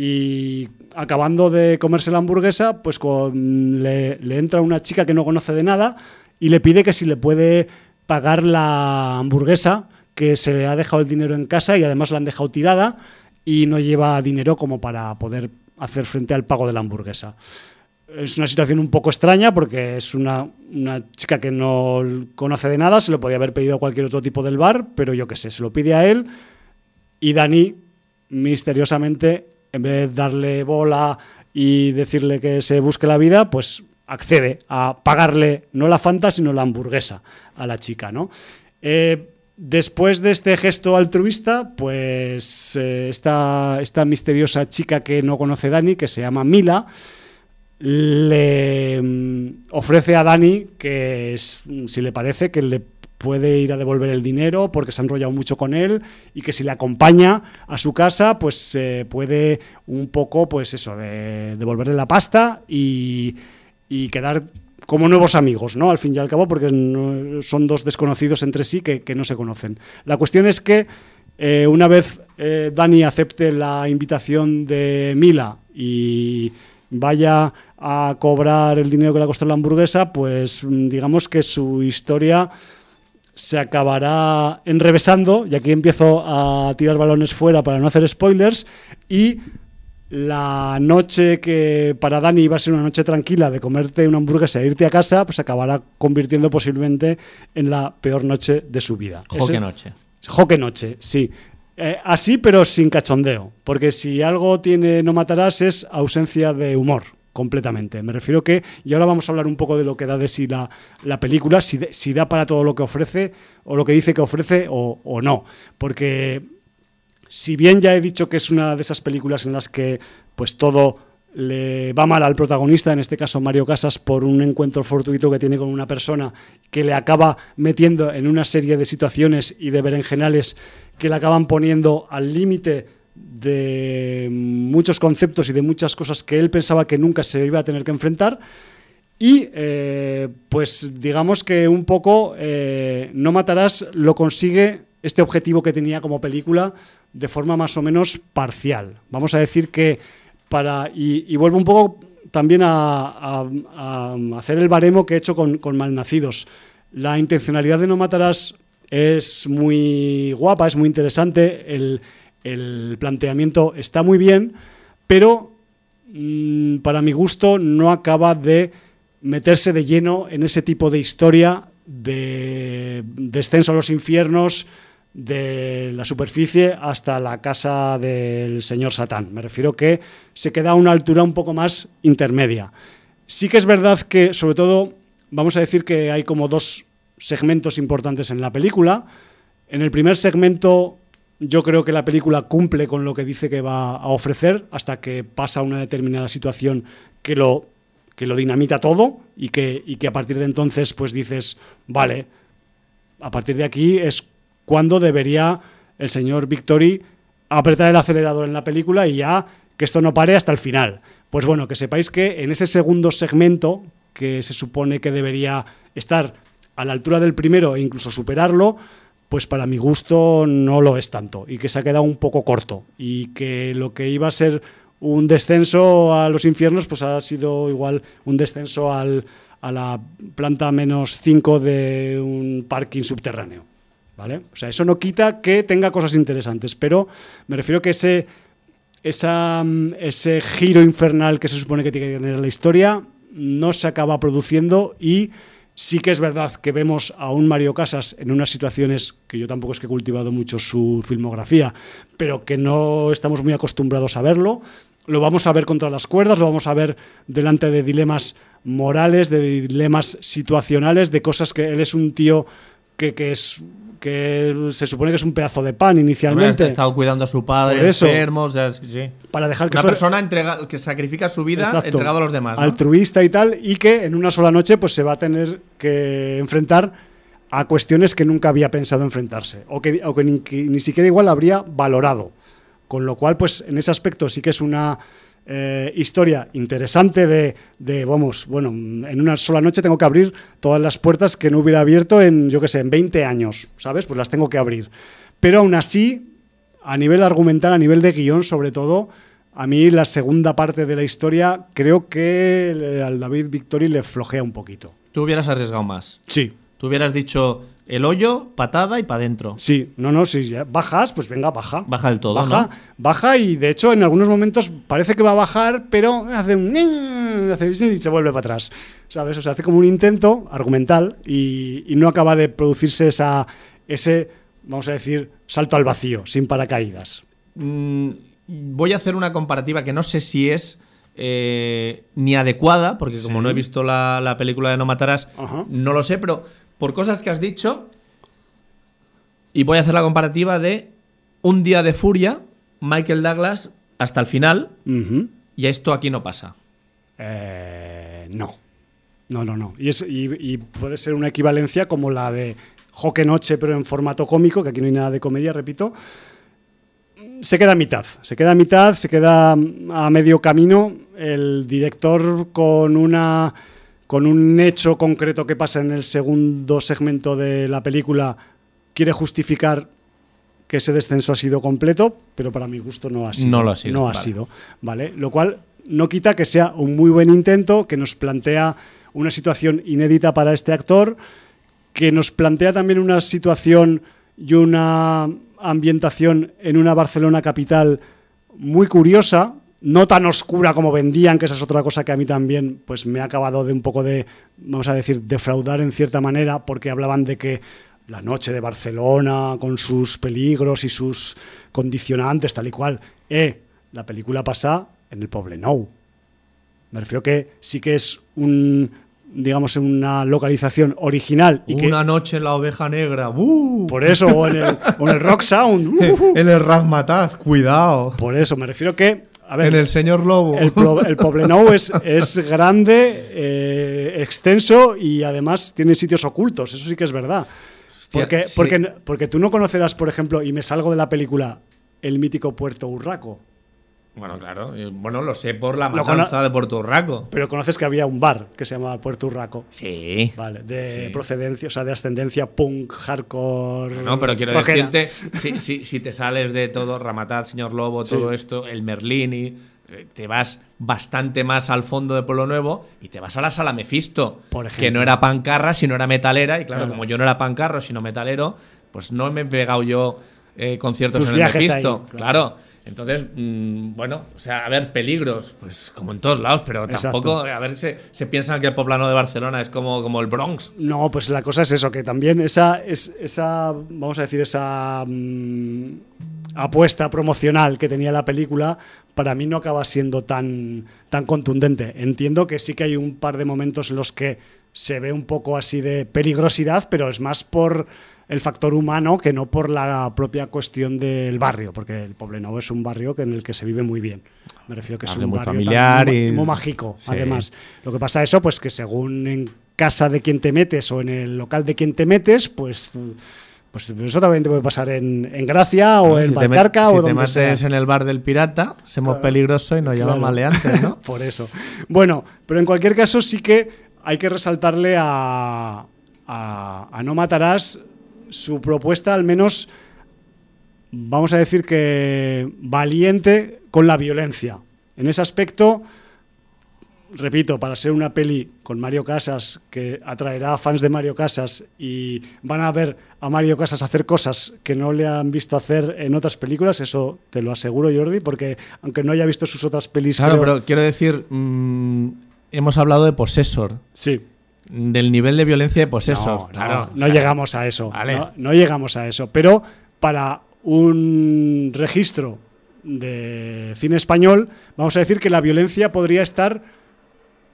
y acabando de comerse la hamburguesa, pues le, le, entra una chica que no conoce de nada y le pide que si le puede pagar la hamburguesa, que se le ha dejado el dinero en casa y además la han dejado tirada y no lleva dinero como para poder hacer frente al pago de la hamburguesa. Es una situación un poco extraña porque es una, una chica que no conoce de nada, se lo podía haber pedido a cualquier otro tipo del bar, pero yo qué sé, se lo pide a él y Dani misteriosamente en vez de darle bola y decirle que se busque la vida, pues accede a pagarle no la Fanta, sino la hamburguesa a la chica, ¿no? Eh, después de este gesto altruista, pues eh, esta, esta misteriosa chica que no conoce Dani, que se llama Mila, le mm, ofrece a Dani que, si le parece, que le puede ir a devolver el dinero porque se ha enrollado mucho con él y que si le acompaña a su casa pues eh, puede un poco pues eso de devolverle la pasta y, y, quedar como nuevos amigos no al fin y al cabo porque son dos desconocidos entre sí que, que, no se conocen. La cuestión es que eh, una vez eh, Dani acepte la invitación de Mila y vaya a cobrar el dinero que le ha costado la hamburguesa pues digamos que su historia se acabará enrevesando, y aquí empiezo a tirar balones fuera para no hacer spoilers, y la noche que para Dani iba a ser una noche tranquila de comerte una hamburguesa e irte a casa, pues acabará convirtiendo posiblemente en la peor noche de su vida. Joque noche. Joque noche, sí. Eh, así, pero sin cachondeo, porque si algo tiene No Matarás es ausencia de humor completamente. Me refiero que, y ahora vamos a hablar un poco de lo que da de sí la, la película, si, da para todo lo que ofrece, o lo que dice que ofrece, o, o no. Porque si bien ya he dicho que es una de esas películas en las que pues todo le va mal al protagonista, en este caso Mario Casas, por un encuentro fortuito que tiene con una persona que le acaba metiendo en una serie de situaciones y de berenjenales que le acaban poniendo al límite de muchos conceptos y de muchas cosas que él pensaba que nunca se iba a tener que enfrentar. Y eh, pues digamos que un poco eh, No Matarás lo consigue este objetivo que tenía como película de forma más o menos parcial. Vamos a decir que para. Y, vuelvo un poco también a, a- a hacer el baremo que he hecho con, con Malnacidos. La intencionalidad de No Matarás es muy guapa, es muy interesante, el, el planteamiento está muy bien, pero mm, para mi gusto no acaba de meterse de lleno en ese tipo de historia de descenso a los infiernos, de la superficie hasta la casa del señor Satán. Me refiero que se queda a una altura un poco más intermedia. Sí que es verdad que, sobre todo, vamos a decir que hay como dos segmentos importantes en la película. En el primer segmento yo creo que la película cumple con lo que dice que va a ofrecer hasta que pasa una determinada situación que lo, que lo dinamita todo y que, y que a partir de entonces pues dices, vale, a partir de aquí es cuando debería el señor Victory apretar el acelerador en la película y ya que esto no pare hasta el final. Pues bueno, que sepáis que en ese segundo segmento, que se supone que debería estar a la altura del primero e incluso superarlo, pues para mi gusto no lo es tanto y que se ha quedado un poco corto y que lo que iba a ser un descenso a los infiernos pues ha sido igual un descenso al, a la planta menos 5 de un parking subterráneo. ¿Vale? O sea, eso no quita que tenga cosas interesantes, pero me refiero que ese, ese giro infernal que se supone que tiene que tener la historia no se acaba produciendo y sí que es verdad que vemos a un Mario Casas en unas situaciones que yo tampoco es que he cultivado mucho su filmografía, pero que no estamos muy acostumbrados a verlo. Lo vamos a ver contra las cuerdas, lo vamos a ver delante de dilemas morales, de dilemas situacionales, de cosas que él es un tío que, que es que se supone que es un pedazo de pan inicialmente ha estado cuidando a su padre, eso. sí, para dejar que Una persona entrega, que sacrifica su vida Exacto. entregado a los demás. ¿no? altruista y tal, y que en una sola noche pues se va a tener que enfrentar a cuestiones que nunca había pensado enfrentarse, o que, o que ni, que ni siquiera igual habría valorado. Con lo cual, pues en ese aspecto sí que es una eh, historia interesante de, de, vamos, bueno, en una sola noche tengo que abrir todas las puertas que no hubiera abierto en, yo qué sé, en 20 años, ¿sabes? Pues las tengo que abrir. Pero aún así, a nivel argumental, a nivel de guion sobre todo, a mí la segunda parte de la historia creo que al David Victory le flojea un poquito. Tú hubieras arriesgado más. Sí, Tú hubieras dicho el hoyo, patada y para adentro. sí, no, no, si bajas, pues venga, baja. Baja del todo, Baja, ¿no? baja y de hecho en algunos momentos parece que va a bajar, pero hace un... hace y se vuelve para atrás, ¿sabes? O sea, hace como un intento argumental y, y no acaba de producirse esa, ese, vamos a decir, salto al vacío, sin paracaídas. Mm, voy a hacer una comparativa que no sé si es eh, ni adecuada, porque como Sí. no he visto la, la película de No Matarás, Ajá. no lo sé, pero por cosas que has dicho, y voy a hacer la comparativa de Un día de furia, Michael Douglas hasta el final, y esto aquí no pasa. Eh, no. No, no, no. Y, es, y, y puede ser una equivalencia como la de Joque Noche, pero en formato cómico, que aquí no hay nada de comedia, repito. Se queda a mitad. Se queda a mitad, se queda a medio camino. El director con una. Con un hecho concreto que pasa en el segundo segmento de la película quiere justificar que ese descenso ha sido completo, pero para mi gusto no ha sido. No lo ha sido, No ha sido, ¿vale? Lo cual no quita que sea un muy buen intento, que nos plantea una situación inédita para este actor, que nos plantea también una situación y una ambientación en una Barcelona capital muy curiosa, no tan oscura como vendían, que esa es otra cosa que a mí también pues me ha acabado de un poco de, vamos a decir, defraudar en cierta manera, porque hablaban de que la noche de Barcelona, con sus peligros y sus condicionantes, tal y cual. Eh, la película pasa en el Poblenou. Me refiero que sí que es un, digamos, una localización original. Y Una que, noche en la oveja negra. ¡uh! por eso, o en el, o en el Rock Sound. uh, en el Razmataz, cuidado. por eso, me refiero que, a ver, en el señor Lobo. el, pro- el Poblenou es, es grande, eh, extenso y además tiene sitios ocultos, eso sí que es verdad. Hostia, Porque, sí. porque, porque tú no conocerás, por ejemplo, y me salgo de la película, el mítico Puerto Urraco. Bueno, claro. Bueno, lo sé por la matanza de Puerto Urraco. Pero conoces que había un bar que se llamaba Puerto Urraco. Sí. Vale, de Sí. procedencia, o sea, de ascendencia punk, hardcore. No, pero quiero decirte, si, si- si te sales de todo, Ramataz, señor Lobo, Sí. todo esto, el Merlini, eh, te vas bastante más al fondo de Pueblo Nuevo y te vas a la sala Mefisto, Por que no era pancarra, sino era metalera, y claro, Claro. como yo no era pancarro, sino metalero, pues no me he pegado yo eh, conciertos Tus en el Mefisto. ahí, claro. Entonces, mm, bueno, o sea, a ver, peligros, pues como en todos lados, pero Exacto. tampoco, a ver, se, se piensan que el poblano de Barcelona es como, como el Bronx. No, pues la cosa es eso, que también esa, es, esa vamos a decir, esa mm, apuesta promocional que tenía la película, para mí no acaba siendo tan, tan contundente. Entiendo que sí que hay un par de momentos en los que se ve un poco así de peligrosidad, pero es más por el factor humano que no por la propia cuestión del barrio, porque el Poblenou es un barrio que en el que se vive muy bien. Me refiero que es Barrio un muy barrio familiar también y- muy mágico, Sí. además. Lo que pasa eso, pues que según en casa de quien te metes o en el local de quien te metes, pues, pues eso también te puede pasar en, en Gracia o en si te, Valcarca si o te donde metes sea. en el bar del pirata, somos peligrosos y nos llaman Claro. maleantes, ¿no? Por eso. Bueno, pero en cualquier caso sí que hay que resaltarle a, a, a No Matarás su propuesta, al menos, vamos a decir que valiente con la violencia. En ese aspecto, repito, para ser una peli con Mario Casas que atraerá a fans de Mario Casas y van a ver a Mario Casas hacer cosas que no le han visto hacer en otras películas, eso te lo aseguro, Jordi, porque aunque no haya visto sus otras pelis, Claro, creo- pero quiero decir, mm, hemos hablado de Possessor, sí. Del nivel de violencia de Possessor. No, no, claro, no o sea, llegamos a eso. Vale. No, no llegamos a eso. Pero para un registro de cine español, vamos a decir que la violencia podría estar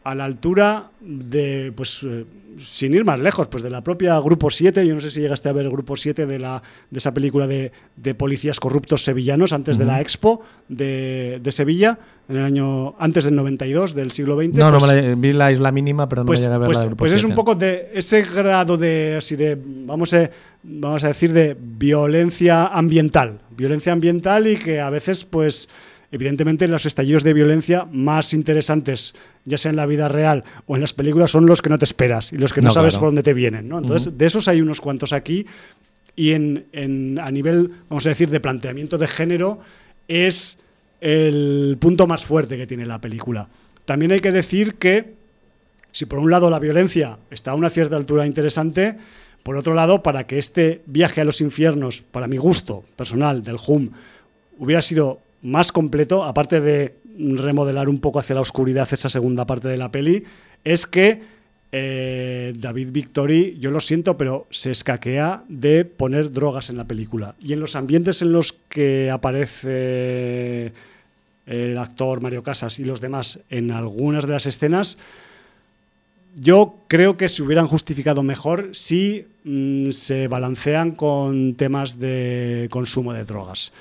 a la altura de, pues, eh, sin ir más lejos, pues de la propia Grupo 7. Yo no sé si llegaste a ver el Grupo 7 de, la, de esa película de, de policías corruptos sevillanos antes de la Expo de, de Sevilla, en el año antes del 92 del siglo XX. No, no pues- me la- vi la isla mínima, pero no pues, me llegué a ver pues- la Grupo pues es un 7. poco de ese grado de así de vamos a, vamos a decir de violencia ambiental violencia ambiental y que a veces pues evidentemente los estallidos de violencia más interesantes ya sea en la vida real o en las películas son los que no te esperas y los que no, No, sabes claro. por dónde te vienen ¿no? entonces de esos hay unos cuantos aquí y en, en- a nivel vamos a decir de planteamiento de género es el punto más fuerte que tiene la película también hay que decir que si por un lado la violencia está a una cierta altura interesante, por otro lado, para que este viaje a los infiernos, para mi gusto personal del HUM, hubiera sido más completo, aparte de remodelar un poco hacia la oscuridad esa segunda parte de la peli, es que eh, David Victory, yo lo siento, pero se escaquea de poner drogas en la película. Y en los ambientes en los que aparece el actor Mario Casas y los demás en algunas de las escenas, yo creo que se hubieran justificado mejor si mm, se balancean con temas de consumo de drogas.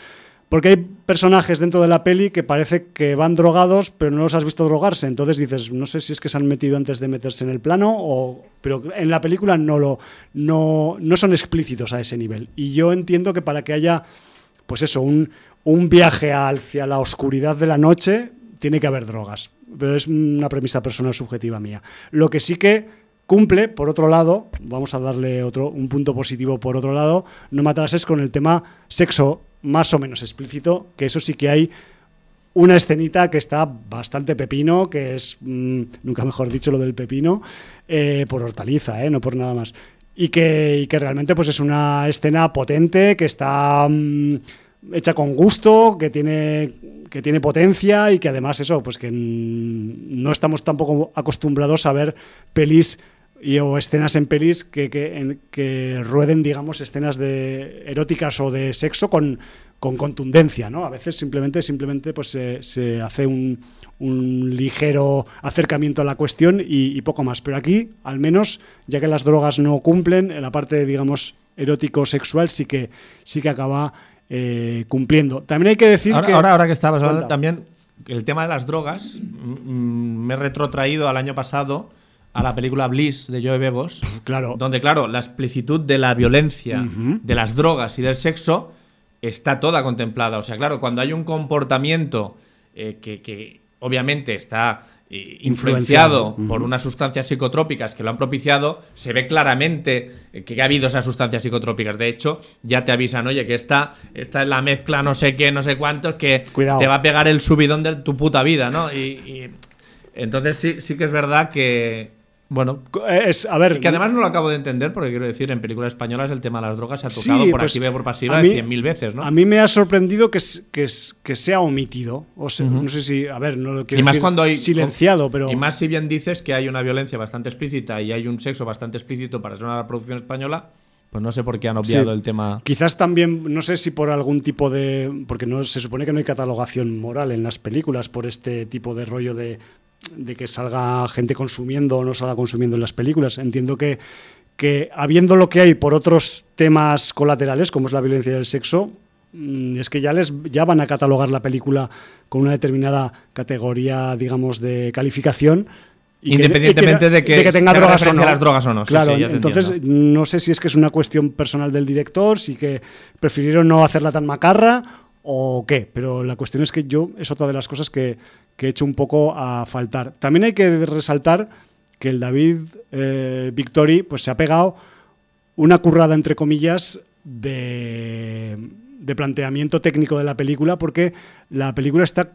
Porque hay personajes dentro de la peli que parece que van drogados, pero no los has visto drogarse. Entonces dices, no sé si es que se han metido antes de meterse en el plano, o... pero en la película no, lo, no, no son explícitos a ese nivel. Y yo entiendo que para que haya, pues eso, un, un viaje hacia la oscuridad de la noche, tiene que haber drogas. Pero es una premisa personal subjetiva mía. Lo que sí que cumple, por otro lado, vamos a darle otro, un punto positivo por otro lado, no matarás es con el tema sexo más o menos explícito, que eso sí que hay una escenita que está bastante pepino, que es, mm, nunca mejor dicho lo del pepino, eh, por hortaliza, eh, no por nada más. Y que, que realmente pues es una escena potente, que está mm, hecha con gusto, que tiene, que tiene potencia y que además eso, pues que no estamos tampoco acostumbrados a ver pelis y, o escenas en pelis que, que, en- que rueden, digamos, escenas de eróticas o de sexo con, con contundencia, ¿no? A veces simplemente, simplemente pues se, se hace un, un ligero acercamiento a la cuestión y, y poco más. Pero aquí, al menos, ya que las drogas no cumplen, en la parte, digamos, erótico-sexual sí que, sí que acaba eh, cumpliendo. También hay que decir Ahora, que... ahora, ahora que estabas hablando también, el tema de las drogas, mm, mm, me he retrotraído al año pasado a la película Bliss de Joe Begos, Claro. donde, claro, la explicitud de la violencia, de las drogas y del sexo está toda contemplada. O sea, claro, cuando hay un comportamiento eh, que, que obviamente está eh, influenciado Influenciado. por unas sustancias psicotrópicas que lo han propiciado, se ve claramente eh, que ha habido esas sustancias psicotrópicas. De hecho, ya te avisan, oye, que esta, esta es la mezcla no sé qué, no sé cuántos, que Cuidado. te va a pegar el subidón de tu puta vida, ¿no? Y, y- entonces sí, sí que es verdad que, bueno, Es, a ver, que además no lo acabo de entender, porque quiero decir, en películas españolas el tema de las drogas se ha tocado Sí, por pues, activa y por pasiva mí- 100.000 veces, ¿no? A mí me ha sorprendido que, que, sea omitido. O sea, no sé si, a ver, no lo quiero y más decir cuando hay silenciado, pero y más si bien dices que hay una violencia bastante explícita y hay un sexo bastante explícito para ser una producción española, pues no sé por qué han obviado Sí. el tema. quizás también, no sé si por algún tipo de, porque no se supone que no hay catalogación moral en las películas por este tipo de rollo de, de que salga gente consumiendo o no salga consumiendo en las películas. Entiendo que que habiendo lo que hay por otros temas colaterales como es la violencia del sexo mm, es que ya les ya van a catalogar la película con una determinada categoría digamos de calificación y que- Independientemente de que tenga se haga drogas o no. las drogas o no. Claro, sí, entonces entiendo. no sé si es que es una cuestión personal del director, si que prefirieron no hacerla tan macarra o qué, pero la cuestión es que yo es otra de las cosas que, que he hecho un poco a faltar. También hay que resaltar que el David eh, Victori pues se ha pegado una currada entre comillas de, de planteamiento técnico de la película porque la película está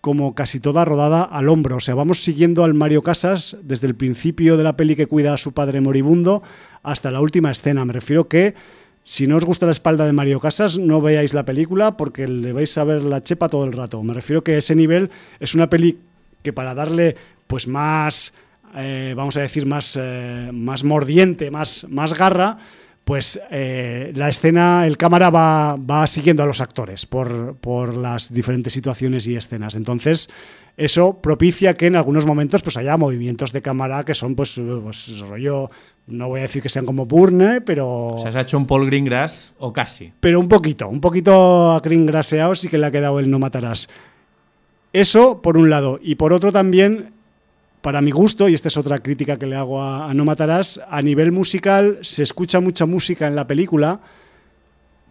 como casi toda rodada al hombro. O sea, vamos siguiendo al Mario Casas desde el principio de la peli que cuida a su padre moribundo hasta la última escena. Me refiero que si no os gusta la espalda de Mario Casas, no veáis la película porque le vais a ver la chepa todo el rato. Me refiero que ese nivel es una peli que para darle pues más, eh, vamos a decir, más, eh, más mordiente, más, más garra, pues eh, la escena, el cámara va, va siguiendo a los actores por, por las diferentes situaciones y escenas. Entonces, eso propicia que en algunos momentos pues haya movimientos de cámara que son pues, pues rollo, no voy a decir que sean como Burne, pero... O sea, se ha hecho un Paul Greengrass o casi. Pero un poquito, un poquito a Green graseado sí que le ha quedado el no matarás. Eso por un lado. Y por otro también, para mi gusto, y esta es otra crítica que le hago a, a No Matarás, a nivel musical se escucha mucha música en la película,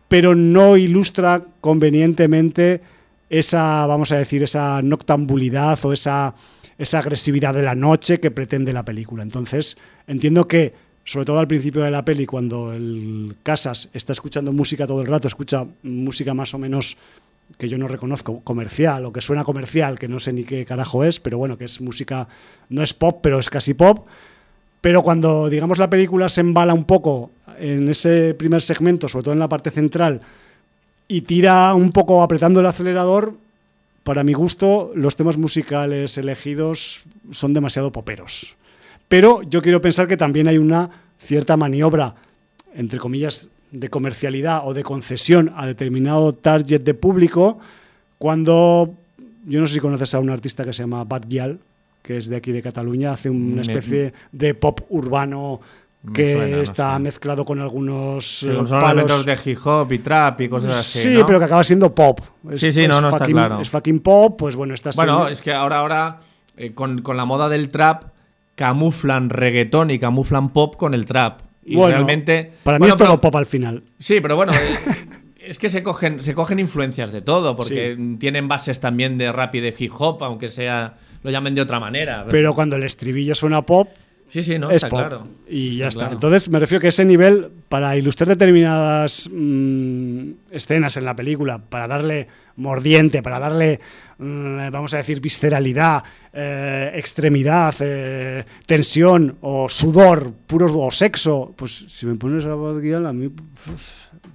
pero no ilustra convenientemente esa, vamos a decir, esa noctambulidad o esa, esa agresividad de la noche que pretende la película. Entonces, entiendo que, sobre todo al principio de la peli, cuando el Casas está escuchando música todo el rato, escucha música más o menos que yo no reconozco, comercial o que suena comercial, que no sé ni qué carajo es, pero bueno, que es música, no es pop, pero es casi pop. Pero cuando, digamos, la película se embala un poco en ese primer segmento, sobre todo en la parte central, y tira un poco apretando el acelerador, para mi gusto, los temas musicales elegidos son demasiado poperos. Pero yo quiero pensar que también hay una cierta maniobra, entre comillas, de comercialidad o de concesión a determinado target de público, cuando, yo no sé si conoces a un artista que se llama Bad Gyal, que es de aquí de Cataluña, hace una especie de pop urbano Me que suena, no está sé. mezclado con algunos Sí, eh, son palos. de hip hop y trap y cosas así. Sí, ¿no? pero que acaba siendo pop. Es- Sí, sí, es no, no, está claro. Es fucking pop, pues bueno, está Bueno, siendo- es que ahora, ahora eh, con, con la moda del trap, camuflan reggaetón y camuflan pop con el trap. Y Bueno, realmente. Para mí Bueno, es todo pero- pop al final. Sí, pero bueno, eh, es que se cogen, se cogen influencias de todo, porque tienen bases también de rap y de hip hop, aunque sea lo llamen de otra manera. Pero cuando el estribillo suena pop, sí, sí, no, es está pop. claro. Y ya está. claro. Entonces me refiero que ese nivel, para ilustrar determinadas mm, escenas en la película, para darle mordiente, para darle, mm, vamos a decir, visceralidad, eh, extremidad, eh, tensión o sudor, puro o sexo, pues si me pones a Bad Gyal, a mí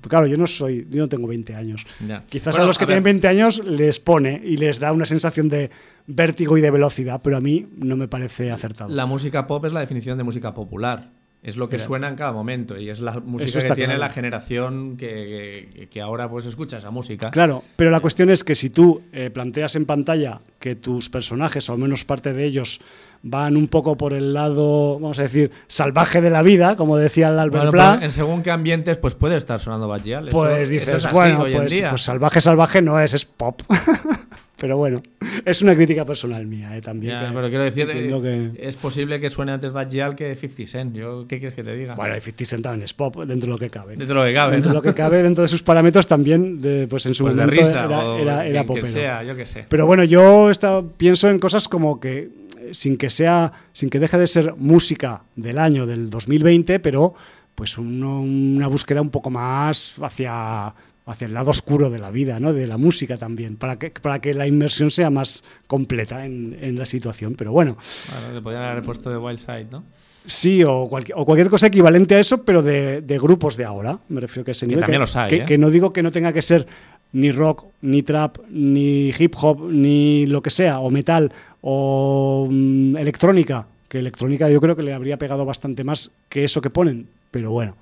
Claro, yo no soy, yo no tengo 20 años. Ya. Quizás Bueno, a los que a tienen ver. 20 años les pone y les da una sensación de vértigo y de velocidad, pero a mí no me parece acertado. La música pop es la definición de música popular. Es lo que suena en cada momento y es la música que tiene claro. la generación que, que- que ahora pues escucha esa música. Claro, pero la cuestión es que si tú eh, planteas en pantalla que tus personajes, o al menos parte de ellos, van un poco por el lado, vamos a decir, salvaje de la vida, como decía el Albert Bueno, pues, en según qué ambientes pues puede estar sonando. Eso- pues eso dices, es bueno, pues, pues salvaje, salvaje no es, es pop. pero bueno, es una crítica personal mía, eh, también. Ya, que pero quiero decir, que- es posible que suene antes Bad Gyal que 50 Cent. Yo, ¿Qué quieres que te diga? Bueno, y 50 Cent también es pop, dentro de lo que cabe. Dentro de lo que cabe, Dentro de ¿no? lo que cabe, dentro de sus parámetros también, de, pues en su Pues de momento risa era, era, era quien- quien popero. sea, yo qué sé. Pero bueno, yo esta- pienso en cosas como que eh, sin que sea, sin que deje de ser música del año del 2020, pero pues uno- una búsqueda un poco más hacia, hacia el lado oscuro de la vida, ¿no? De la música también, para que, para que la inmersión sea más completa en, en la situación. Pero bueno, Bueno, le podrían haber puesto de Wild Side, ¿no? sí, o, cualquier- o cualquier cosa equivalente a eso, pero de, de grupos de ahora. Me refiero que ese Que nivel. también los hay, que- ¿eh? que no digo que no tenga que ser ni rock, ni trap, ni hip hop, ni lo que sea, o metal, o mm, electrónica. Que electrónica yo creo que le habría pegado bastante más que eso que ponen. Pero bueno,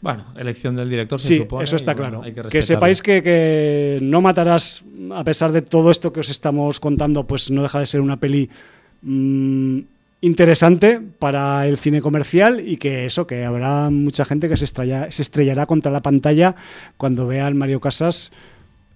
Bueno, elección del director, se sí, supone, eso está bueno, claro. Que, sepáis que, que no matarás, a pesar de todo esto que os estamos contando, pues no deja de ser una peli mm, interesante para el cine comercial y que eso, que habrá mucha gente que se, estrella- se estrellará contra la pantalla cuando vea al Mario Casas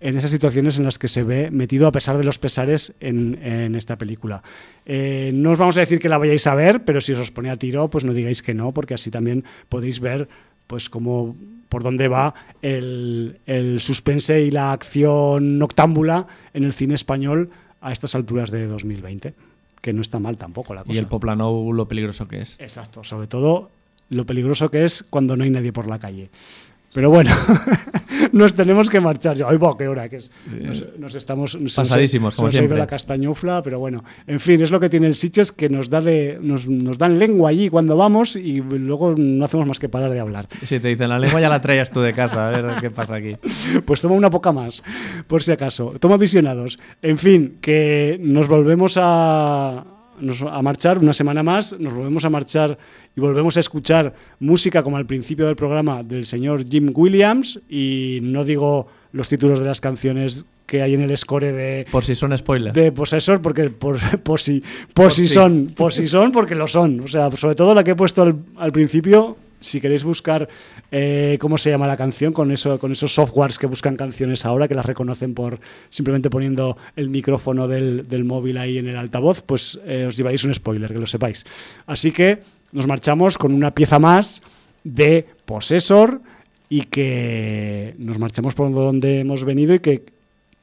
en esas situaciones en las que se ve metido a pesar de los pesares en, en esta película. Eh, no os vamos a decir que la vayáis a ver, pero si os os pone a tiro, pues no digáis que no, porque así también podéis ver pues cómo por dónde va el, el suspense y la acción noctámbula en el cine español a estas alturas de 2020, que no está mal tampoco la cosa. Y el Poplano lo peligroso que es. Exacto, sobre todo lo peligroso que es cuando no hay nadie por la calle. Pero bueno, nos tenemos que marchar. Ay, bo, qué hora que es. Nos, nos estamos nos Pasadísimos, se como nos ha ido siempre. la castañufla, pero bueno, en fin, es lo que tiene el Sitges que nos da de, nos, nos dan lengua allí cuando vamos y luego no hacemos más que parar de hablar. Si te dicen la lengua ya la traías tú de casa, a ver qué pasa aquí. Pues toma una poca más, por si acaso. Toma visionados. En fin, que nos volvemos a, nos- a marchar una semana más, nos volvemos a marchar y volvemos a escuchar música como al principio del programa del señor Jim Williams y no digo los títulos de las canciones que hay en el score de, Por si son spoilers. de Possessor, porque por, por si, por si sí. son, por si son, porque lo son. O sea, sobre todo la que he puesto al, al principio, si queréis buscar eh, cómo se llama la canción, con, eso, con esos softwares que buscan canciones ahora, que las reconocen por simplemente poniendo el micrófono del, del móvil ahí en el altavoz, pues eh, os llevaréis un spoiler, que lo sepáis. Así que nos marchamos con una pieza más de Possessor y que nos marchamos por donde hemos venido y que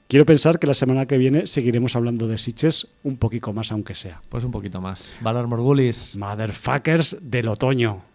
quiero pensar que la semana que viene seguiremos hablando de Sitches un poquito más, aunque sea. Pues un poquito más. Valar Morgulis. Motherfuckers del otoño.